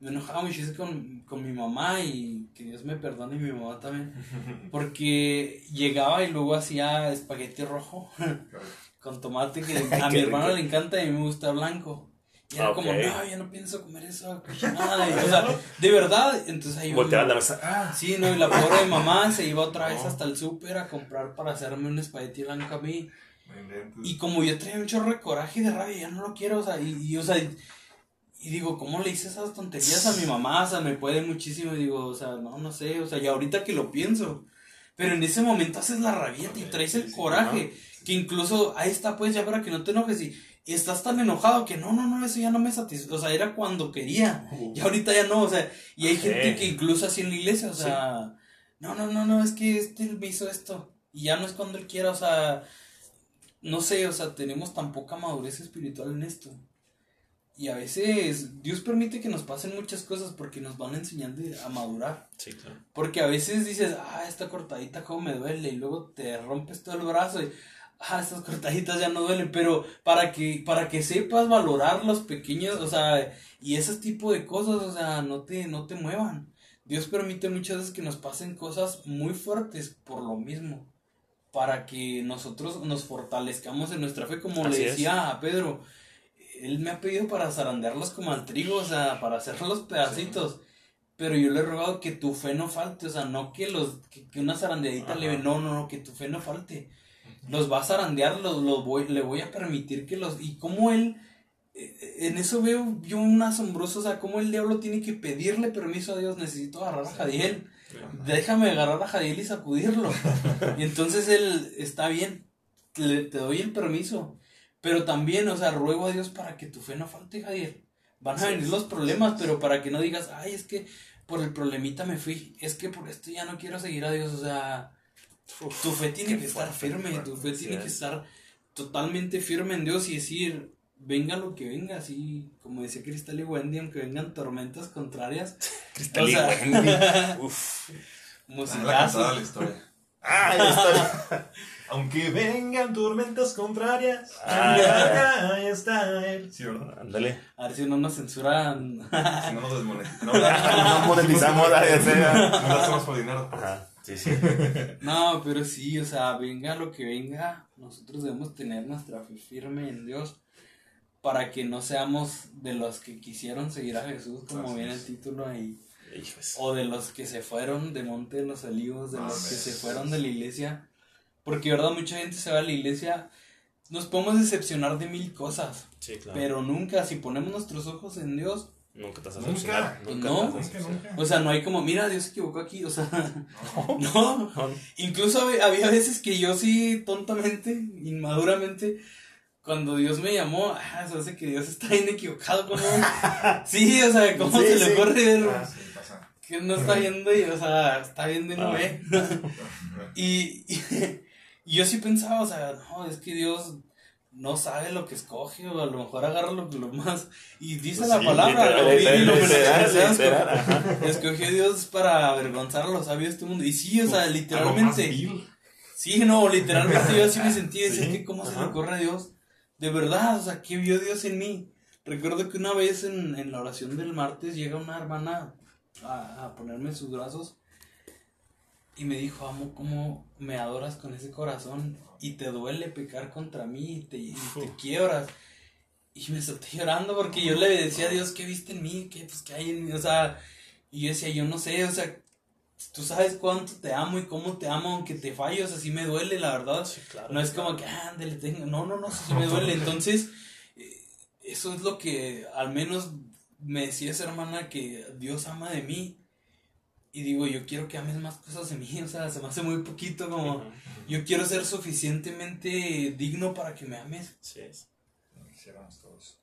Speaker 3: Me enojaba muchísimo con, con mi mamá y que Dios me perdone y mi mamá también. [laughs] Porque llegaba y luego hacía espagueti rojo [laughs] con tomate que [laughs] a mi hermano le encanta y a mí me gusta blanco. Y era como, no, ya no pienso comer eso. Nada. o sea, de verdad, entonces ahí
Speaker 1: Volteaba la mesa. Ah,
Speaker 3: Sí, no, y la pobre mamá se iba otra vez
Speaker 2: No.
Speaker 3: hasta el súper a comprar para hacerme un espagueti blanco a mí. Y como yo traía un chorro de coraje y de rabia, ya no lo quiero, o sea, y, y, o sea, y, y digo, ¿cómo le hice esas tonterías a mi mamá? O sea, me puede muchísimo, y digo, o sea, no, no sé, o sea, y ahorita que lo pienso, pero en ese momento haces la rabieta y traes el
Speaker 2: Sí, sí,
Speaker 3: coraje, que incluso, ahí está, pues, ya para que no te enojes y, y estás tan enojado que no, no, no, eso ya no me satisface, o sea, era cuando quería,
Speaker 2: Uh,
Speaker 3: y ahorita ya no, o sea, y hay gente que incluso así en la iglesia, o sea, no, no, no, no, es que este me hizo esto, y ya no es cuando él quiera, o sea, no sé, o sea, tenemos tan poca madurez espiritual en esto. Y a veces Dios permite que nos pasen muchas cosas porque nos van enseñando a madurar.
Speaker 1: sí, claro.
Speaker 3: Porque a veces dices, ah, esta cortadita cómo me duele, y luego te rompes todo el brazo y, ah, estas cortaditas ya no duelen, pero para que, para que sepas valorar los pequeños, o sea, y ese tipo de cosas, o sea, no te, no te muevan. Dios permite muchas veces que nos pasen cosas muy fuertes por lo mismo, para que nosotros nos fortalezcamos en nuestra fe, como
Speaker 1: Así
Speaker 3: le
Speaker 1: es.
Speaker 3: decía a Pedro. Él me ha pedido para zarandearlos como al trigo, o sea, para hacerlos pedacitos. Pero yo le he rogado que tu fe no falte, o sea, no que los que, que una zarandeadita
Speaker 1: Ajá.
Speaker 3: le no, no, no, que tu fe no falte. Los va a zarandear, los, los voy, le voy a permitir que los y como él eh, en eso veo yo un asombroso, o sea, cómo el diablo tiene que pedirle permiso a Dios, necesito agarrar a Jadiel. Déjame agarrar a Jadiel y sacudirlo. y [laughs] entonces él está bien, le, te doy el permiso. Pero también, o sea, ruego a Dios para que tu fe no falte, Jadiel. Van a venir los problemas, pero para que no digas, ay, es que por el problemita me fui, es que por esto ya no quiero seguir a Dios, o sea, tu fe tiene que estar firme,
Speaker 2: fuerte,
Speaker 3: tu fe tiene que
Speaker 1: es.
Speaker 3: estar totalmente firme en Dios y decir, venga lo que venga, así como decía Cristal y Wendy, aunque vengan tormentas contrarias, [laughs]
Speaker 1: Cristal
Speaker 3: O
Speaker 1: y
Speaker 3: sea-
Speaker 1: Wendy. [laughs] Uf.
Speaker 2: Ah, la
Speaker 3: musicazo.
Speaker 2: la historia. [laughs]
Speaker 1: Ah, ya está.
Speaker 2: Aunque vengan tormentas contrarias,
Speaker 1: Ah.
Speaker 2: ahí está él. Sí, ¿verdad?
Speaker 1: Ándale.
Speaker 3: A ver si no nos censuran.
Speaker 2: Si no nos desmonetizamos. No,
Speaker 1: No monetizamos, sea.
Speaker 2: No lo hacemos por dinero.
Speaker 1: Ajá, sí, sí. [laughs]
Speaker 3: No, pero sí, o sea, venga lo que venga, nosotros debemos tener nuestra fe firme en Dios para que no seamos de los que quisieron seguir a Jesús, como viene el título ahí,
Speaker 1: Hijos.
Speaker 3: o de los que se fueron de Monte de los Olivos, de los que se fueron de la iglesia, porque verdad mucha gente se va a la iglesia, nos podemos decepcionar de mil cosas,
Speaker 1: Sí, claro.
Speaker 3: pero nunca, si ponemos nuestros ojos en Dios,
Speaker 1: Nunca te vas a
Speaker 2: Nunca.
Speaker 3: No.
Speaker 2: Nunca, nunca.
Speaker 3: o sea, no hay como, mira, Dios se equivocó aquí, o sea, [laughs] [laughs] no,
Speaker 1: No,
Speaker 3: Incluso había, veces que yo sí, tontamente, inmaduramente, cuando Dios me llamó, ah, se hace que Dios está bien equivocado con uno. [laughs] Sí, o sea, ¿cómo
Speaker 1: Sí,
Speaker 3: se le ocurre
Speaker 2: Ah, sí, pasa.
Speaker 3: que no está viendo y, o sea, está viendo y no
Speaker 1: Ah.
Speaker 3: ve? Y yo sí pensaba, o sea, no, es que Dios no sabe lo que escoge, o a lo mejor agarra lo, lo más. Y dice
Speaker 1: Pues
Speaker 3: la
Speaker 1: sí,
Speaker 3: palabra,
Speaker 1: literal,
Speaker 3: lo vil y lo
Speaker 1: literal,
Speaker 3: menospreciado
Speaker 1: literal,
Speaker 3: escogió- Dios para avergonzar a los sabios de este mundo. Y sí, o sea, literalmente. Sí, no, literalmente yo así me [laughs] sentí, decía
Speaker 1: Sí,
Speaker 3: que cómo se le ocurre a Dios. De verdad, o sea, ¿qué vio Dios en mí? Recuerdo que una vez en, en la oración del martes llega una hermana a, a ponerme en sus brazos y me dijo, amo, cómo me adoras con ese corazón y te duele pecar contra mí y te, y te quiebras. Y me solté llorando porque yo le decía a Dios, ¿qué viste en mí? ¿Qué, pues, ¿qué hay en mí? O sea, y yo decía, yo no sé, o sea, tú sabes cuánto te amo y cómo te amo, aunque te fallo, o sea, sí me duele, la verdad.
Speaker 1: Sí, claro.
Speaker 3: No es como que, ah, ándale, tengo. No, no, no, sí [laughs] me duele. Entonces, eh, eso es lo que al menos me decía esa hermana que Dios ama de mí. Y digo, yo quiero que ames más cosas de mí, [laughs] o sea, se me hace muy poquito como, yo quiero ser suficientemente digno para que me ames.
Speaker 1: Sí es.
Speaker 2: Quisiéramos todos.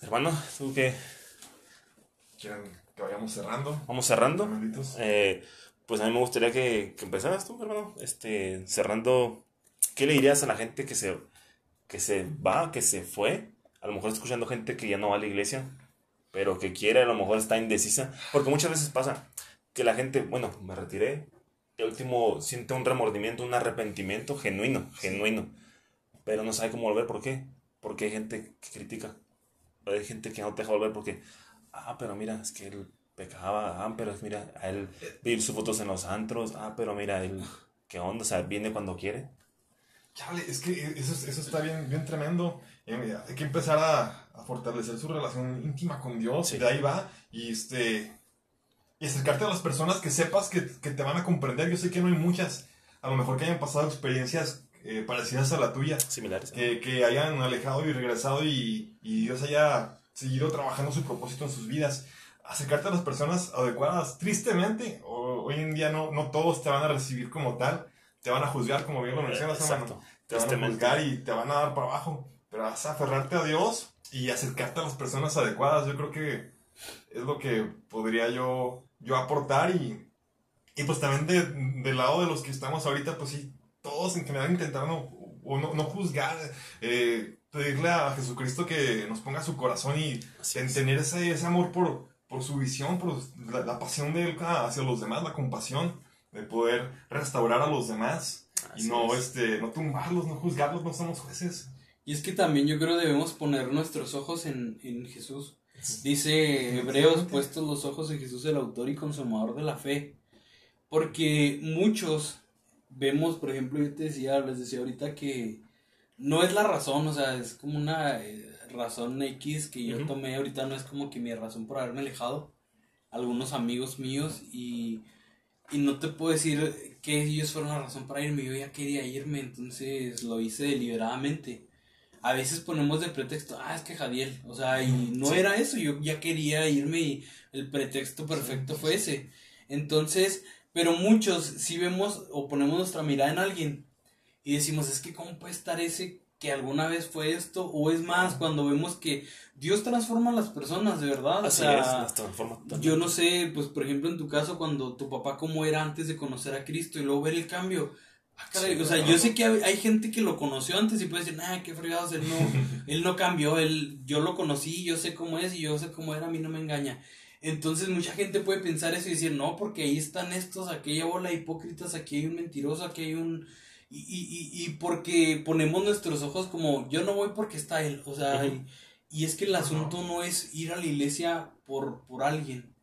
Speaker 1: Hermano, ¿tú qué?
Speaker 2: ¿Quieren que vayamos cerrando?
Speaker 1: Vamos cerrando. Eh, pues a mí me gustaría que, que empezaras tú, hermano. Este, cerrando, ¿qué le dirías a la gente que se, que se va, que se fue? A lo mejor escuchando gente que ya no va a la iglesia, pero que quiere, a lo mejor está indecisa. Porque muchas veces pasa que la gente, bueno, me retiré, el último siente un remordimiento, un arrepentimiento genuino, genuino, pero no sabe cómo volver, ¿por qué? Porque hay gente que critica, hay gente que no te deja volver porque, ah, pero mira, es que él pecaba, ah, pero mira, a él vivir sus fotos en los antros, ah, pero mira, él, ¿qué onda? O sea, viene cuando quiere.
Speaker 2: Chale, es que eso, eso está bien, bien tremendo. Hay que empezar a, a fortalecer su relación íntima con Dios. Y de ahí va. Y este. Y acercarte a las personas que sepas que, que, te van a comprender. Yo sé que no hay muchas. A lo mejor que hayan pasado experiencias eh, parecidas a la tuya.
Speaker 1: Similares.
Speaker 2: Que, que hayan alejado y regresado y, y Dios haya seguido trabajando su propósito en sus vidas acercarte a las personas adecuadas. Tristemente, hoy en día no, no todos te van a recibir como tal, te van a juzgar, como bien lo mencionas, Exacto. Te van a juzgar y te van a dar para abajo. Pero vas a aferrarte a Dios y acercarte a las personas adecuadas. Yo creo que es lo que podría yo, yo aportar y, y pues también de, del lado de los que estamos ahorita, pues sí, todos en general intentar no, o no, no juzgar, eh, pedirle a Jesucristo que nos ponga su corazón y tener ese, ese amor por, por su visión, por la, pasión de él hacia los demás, la compasión de poder restaurar a los demás y no, este, no tumbarlos, no juzgarlos, no somos jueces.
Speaker 3: Y es que también yo creo debemos poner nuestros ojos en, en Jesús. Dice Hebreos, puestos los ojos en Jesús, el autor y consumador de la fe. Porque muchos vemos, por ejemplo, yo te decía, les decía ahorita que no es la razón, o sea, es como una eh, razón X que yo tomé ahorita, no es como que mi razón por haberme alejado. Algunos amigos míos y, y no te puedo decir que ellos fueron la razón para irme, yo ya quería irme, entonces lo hice deliberadamente. A veces ponemos de pretexto, ah, es que Jadiel, o sea, y no era eso, yo ya quería irme y el pretexto perfecto fue ese. Entonces, pero muchos si vemos o ponemos nuestra mirada en alguien y decimos, es que cómo puede estar ese que alguna vez fue esto, o es más, cuando vemos que Dios transforma a las personas, de verdad. o sea, Yo no sé, pues por ejemplo en tu caso, cuando tu papá cómo era antes de conocer a Cristo y luego ver el cambio. Ah, o sea, yo sé que hay, gente que lo conoció antes y puede decir, ah, qué fregados, él no, [laughs] él no cambió, él, yo lo conocí, yo sé cómo es y yo sé cómo era, a mí no me engaña. Entonces mucha gente puede pensar eso y decir, no, porque ahí están estos, hay bola de hipócritas, aquí hay un mentiroso, aquí hay un y, y, y, porque ponemos nuestros ojos como yo no voy porque está él, o sea, y, es que el asunto no es ir a la iglesia por, por alguien.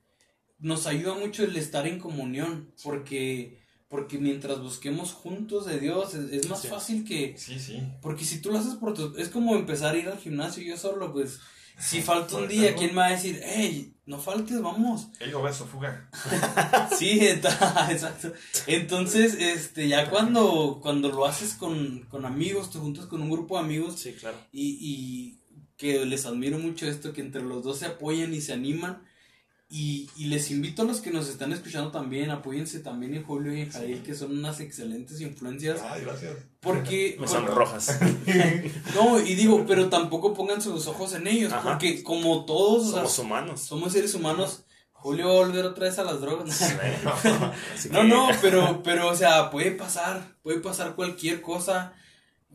Speaker 3: Nos ayuda mucho el estar en comunión, porque porque mientras busquemos juntos de Dios es, más fácil que
Speaker 2: sí sí
Speaker 3: porque si tú lo haces por tu es como empezar a ir al gimnasio yo solo pues [laughs] si falta un día, ¿quién me va a decir, hey, no faltes, vamos?
Speaker 2: Ey, obeso, fuga. [laughs]
Speaker 3: sí, [laughs] exacto. Entonces, este, ya cuando, cuando lo haces con, con amigos, te juntas con un grupo de amigos.
Speaker 1: Sí, claro.
Speaker 3: Y, y que les admiro mucho esto, que entre los dos se apoyan y se animan y, y, les invito a los que nos están escuchando también, apóyense también en Julio y en Jair, que son unas excelentes influencias.
Speaker 2: Ay, gracias.
Speaker 3: Porque... [laughs]
Speaker 1: Me son rojas. [laughs]
Speaker 3: no, y digo, pero tampoco pongan sus ojos en ellos, porque como todos...
Speaker 1: Somos humanos.
Speaker 3: Somos seres humanos. Julio va a volver otra vez a las drogas. [laughs] no, no, pero, pero, o sea, puede pasar, puede pasar cualquier cosa,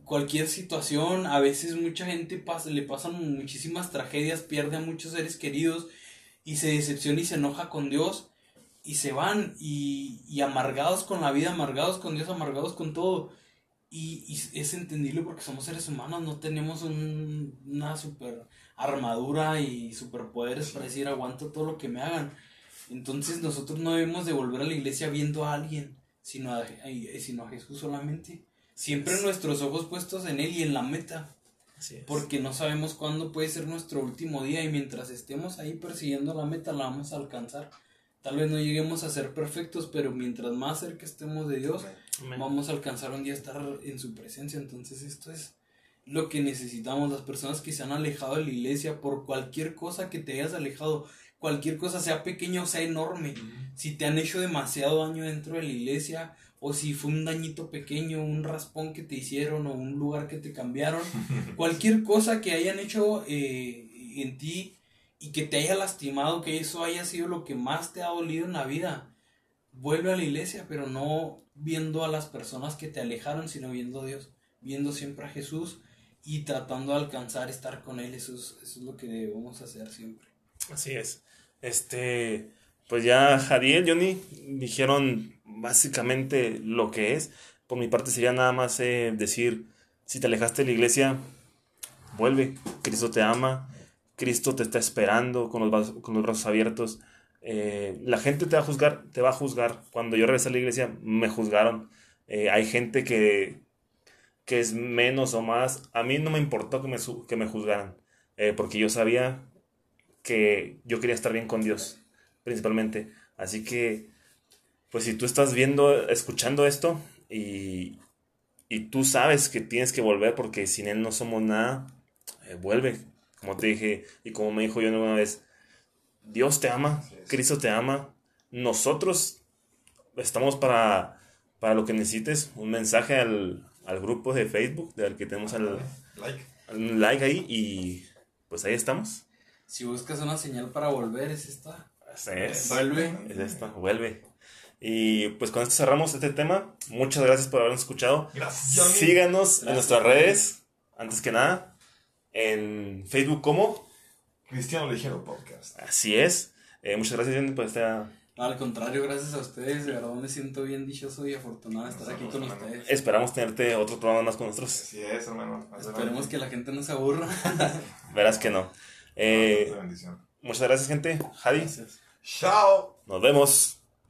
Speaker 3: cualquier situación. A veces mucha gente pasa, le pasan muchísimas tragedias, pierde a muchos seres queridos y se decepciona y se enoja con Dios y se van y, y amargados con la vida, amargados con Dios, amargados con todo. Y, y es entendible porque somos seres humanos, no tenemos un, una super armadura y superpoderes para decir aguanto todo lo que me hagan. Entonces nosotros no debemos de volver a la iglesia viendo a alguien, sino a, sino a Jesús solamente. Siempre nuestros ojos puestos en Él y en la meta. Porque no sabemos cuándo puede ser nuestro último día y mientras estemos ahí persiguiendo la meta la vamos a alcanzar. Tal vez no lleguemos a ser perfectos, pero mientras más cerca estemos de Dios, vamos a alcanzar un día estar en su presencia. Entonces esto es lo que necesitamos, las personas que se han alejado de la iglesia por cualquier cosa que te hayas alejado, cualquier cosa sea pequeña o sea enorme, si te han hecho demasiado daño dentro de la iglesia o si fue un dañito pequeño, un raspón que te hicieron o un lugar que te cambiaron, [laughs] cualquier cosa que hayan hecho eh, en ti y que te haya lastimado, que eso haya sido lo que más te ha dolido en la vida, vuelve a la iglesia, pero no viendo a las personas que te alejaron, sino viendo a Dios, viendo siempre a Jesús y tratando de alcanzar estar con Él, eso es, eso es lo que debemos hacer siempre.
Speaker 1: Así es. Este, pues ya Jadiel, Johnny, dijeron básicamente lo que es. Por mi parte sería nada más eh, decir, si te alejaste de la iglesia, vuelve. Cristo te ama, Cristo te está esperando con los, brazos, con los brazos abiertos. Eh, la gente te va a juzgar, te va a juzgar. Cuando yo regresé a la iglesia, me juzgaron. Eh, hay gente que, que es menos o más. A mí no me importó que me, que me juzgaran, porque yo sabía que yo quería estar bien con Dios, principalmente. Así que, pues si tú estás viendo, escuchando esto y, y tú sabes que tienes que volver porque sin Él no somos nada, eh, vuelve. Como te dije y como me dijo yo una vez, Dios te ama, Cristo te ama, nosotros estamos para, para lo que necesites, un mensaje al, al grupo de Facebook, del que tenemos al, like. un like ahí y pues ahí estamos.
Speaker 3: Si buscas una señal para volver, es esta.
Speaker 1: Es, vuelve. Es esta, vuelve. Y pues con esto cerramos este tema. Muchas gracias por habernos escuchado. Gracias. Síganos en nuestras redes, antes que nada, en Facebook como
Speaker 2: Cristiano Ligero Podcast.
Speaker 1: Así es. Eh, muchas gracias, Johnny, por esta...
Speaker 3: al contrario, gracias a ustedes. De verdad me siento bien dichoso y afortunado de estar aquí con ustedes.
Speaker 1: Esperamos tenerte otro programa más con nosotros.
Speaker 2: Así es, hermano.
Speaker 3: Esperemos que la gente no se aburra.
Speaker 1: Verás que no. Eh, muchas gracias, gente. Javi.
Speaker 2: Chao.
Speaker 1: Nos vemos.